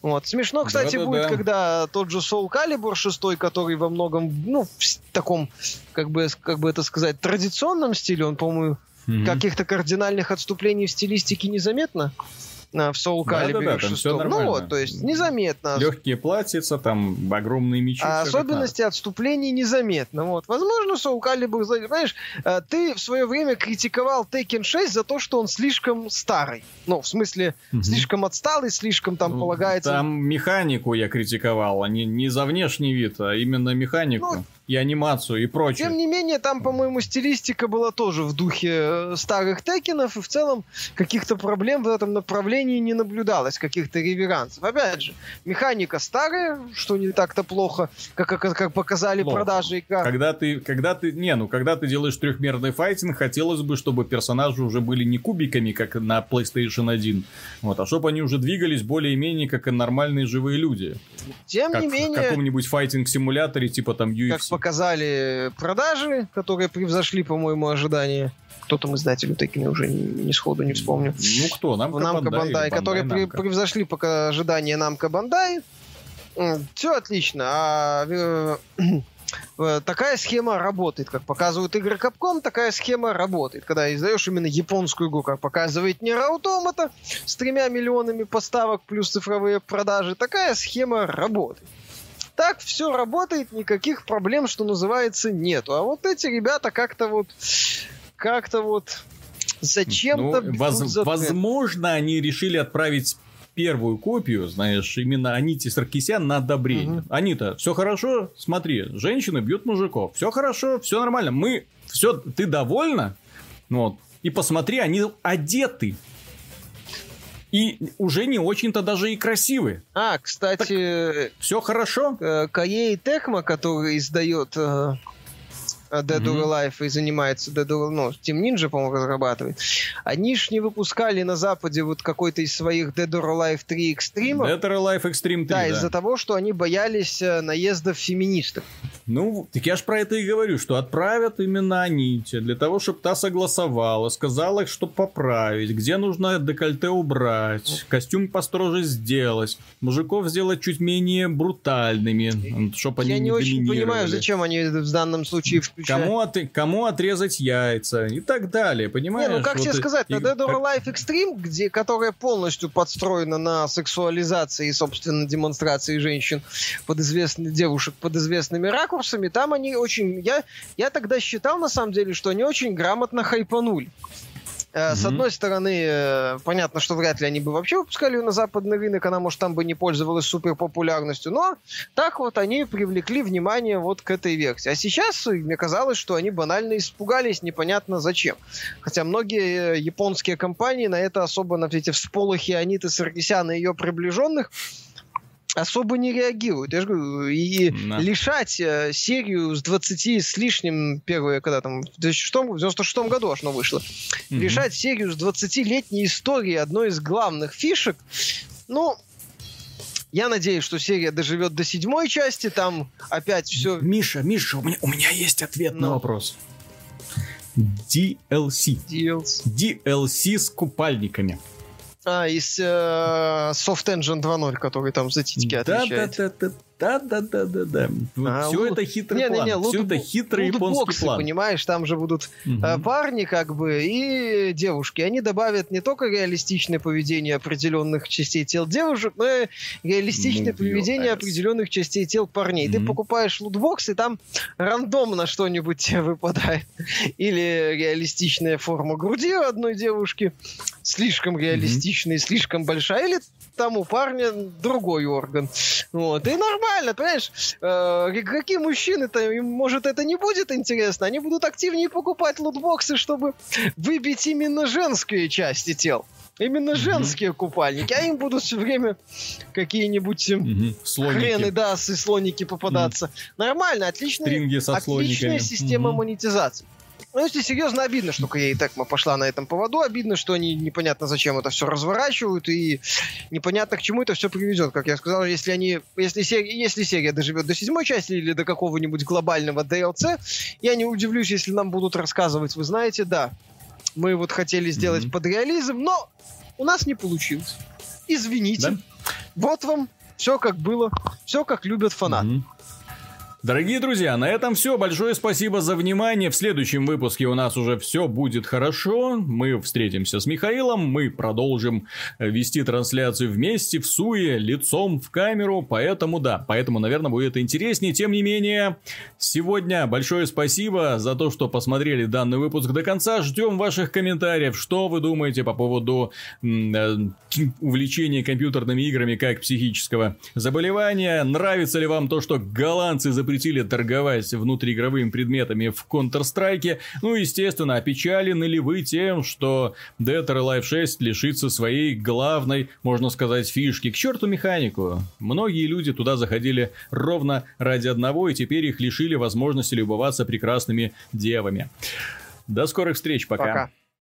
Вот. Смешно, кстати, да, да, будет, да. когда тот же Soul Calibur 6, который во многом, ну, в таком, как бы, как бы это сказать, традиционном стиле, он, по-моему, mm-hmm. каких-то кардинальных отступлений в стилистике незаметно в Soul Calibur да, да, да, 6. Ну вот, то есть незаметно. Легкие платьица, там огромные мечи. А особенности отступлений незаметно. Вот. Возможно, Soul Calibur, знаешь, э, ты в свое время критиковал Tekken 6 за то, что он слишком старый. Ну, в смысле, угу. слишком отсталый, слишком там ну, полагается... Там механику я критиковал, а не, не за внешний вид, а именно механику. Ну, и анимацию и прочее. Тем не менее, там, по-моему, стилистика была тоже в духе э, старых текенов, и в целом каких-то проблем в этом направлении не наблюдалось, каких-то реверансов. Опять же, механика старая, что не так-то плохо, как, как, как показали плохо. продажи игр. Когда ты, когда ты, не, ну, когда ты делаешь трехмерный файтинг, хотелось бы, чтобы персонажи уже были не кубиками, как на PlayStation 1, вот, а чтобы они уже двигались более-менее как нормальные живые люди. Тем как не менее... в каком-нибудь файтинг-симуляторе, типа там UFC показали продажи, которые превзошли, по-моему, ожидания. Кто там издатель такими уже не сходу не вспомню. Ну кто? Намка, Намка Бандай, Бандай, которые Намка. превзошли пока ожидания Намка Бандай. Все отлично. А э, э, такая схема работает. Как показывают игры Capcom, такая схема работает. Когда издаешь именно японскую игру, как показывает Нер Automata, с тремя миллионами поставок плюс цифровые продажи, такая схема работает так все работает, никаких проблем, что называется, нету. А вот эти ребята как-то вот, как-то вот зачем-то... Ну, воз, возможно, они решили отправить первую копию, знаешь, именно Анити Саркисян на одобрение. Угу. Анита, все хорошо? Смотри, женщины бьют мужиков. Все хорошо, все нормально. Мы, все, ты довольна? Вот. И посмотри, они одеты. И уже не очень-то даже и красивые. А, кстати... Все хорошо? Э, Каей Текма, который издает э, Dead or Alive и занимается Dead or ну, Team Ninja, по-моему, разрабатывает. Они ж не выпускали на Западе вот какой-то из своих Dead or Alive 3 Extreme. Dead or Alive Extreme 3, да. Да, из-за того, что они боялись э, наездов феминисток. Ну, так я ж про это и говорю, что отправят именно Аните, для того, чтобы та согласовала, сказала, что поправить, где нужно декольте убрать, костюм построже сделать, мужиков сделать чуть менее брутальными, чтобы они Я не, не очень понимаю, зачем они в данном случае включают. Кому, от, кому отрезать яйца и так далее, понимаешь? Не, ну как вот тебе сказать, и... на Dead or Alive Extreme, где, которая полностью подстроена на сексуализации и, собственно, демонстрации женщин под известными девушек под известными ракурсами, там они очень... Я, я тогда считал, на самом деле, что они очень грамотно хайпанули. Mm-hmm. С одной стороны, э, понятно, что вряд ли они бы вообще выпускали ее на западный рынок, она, может, там бы не пользовалась супер популярностью, но так вот они привлекли внимание вот к этой версии. А сейчас мне казалось, что они банально испугались, непонятно зачем. Хотя многие э, японские компании на это особо, на эти всполохи Аниты Саркисяна и ее приближенных особо не реагируют. Я же говорю, и да. лишать э, серию с 20 с лишним, первое, когда там, в 96, в 96 году аж оно вышло, mm-hmm. лишать серию с 20-летней истории одной из главных фишек, ну, я надеюсь, что серия доживет до седьмой части, там опять все... Миша, Миша, у меня, у меня есть ответ Но. на вопрос. DLC. DLC. DLC с купальниками. А, из э, Soft Engine 2.0, который там за титьки да, отвечает. Да, да, да, да, да, да, да, да. А, все лут... это хитрый не, план. Не, не, все это хитрый японский план. понимаешь, там же будут угу. э, парни как бы и девушки. Они добавят не только реалистичное поведение определенных частей тел девушек, но и реалистичное ну, поведение определенных частей тел парней. Угу. Ты покупаешь лутбокс, и там рандомно что-нибудь тебе выпадает. Или реалистичная форма груди у одной девушки, слишком реалистичная, угу. слишком большая, или там у парня другой орган. Вот. И нормально, понимаешь? Э, какие мужчины-то, им, может, это не будет интересно, они будут активнее покупать лутбоксы, чтобы выбить именно женские части тел. Именно mm-hmm. женские купальники, а им будут все время какие-нибудь mm-hmm. хрены, да, и слоники попадаться. Mm-hmm. Нормально, отличная, отличная система mm-hmm. монетизации. Ну, если серьезно, обидно, что Корея Текма пошла на этом поводу. Обидно, что они непонятно зачем это все разворачивают, и непонятно к чему это все приведет. Как я сказал, если они, если серия, если серия доживет до седьмой части или до какого-нибудь глобального DLC, я не удивлюсь, если нам будут рассказывать, вы знаете, да, мы вот хотели сделать mm-hmm. под реализм, но у нас не получилось. Извините. Да? Вот вам все как было, все как любят фанаты. Mm-hmm. Дорогие друзья, на этом все. Большое спасибо за внимание. В следующем выпуске у нас уже все будет хорошо. Мы встретимся с Михаилом. Мы продолжим э, вести трансляцию вместе, в суе, лицом в камеру. Поэтому да, поэтому, наверное, будет интереснее. Тем не менее, сегодня большое спасибо за то, что посмотрели данный выпуск до конца. Ждем ваших комментариев. Что вы думаете по поводу э, увлечения компьютерными играми как психического заболевания? Нравится ли вам то, что голландцы запретили запретили торговать внутриигровыми предметами в Counter-Strike. Ну, естественно, опечалены ли вы тем, что Dead or Alive 6 лишится своей главной, можно сказать, фишки. К черту механику. Многие люди туда заходили ровно ради одного, и теперь их лишили возможности любоваться прекрасными девами. До скорых встреч, пока. пока.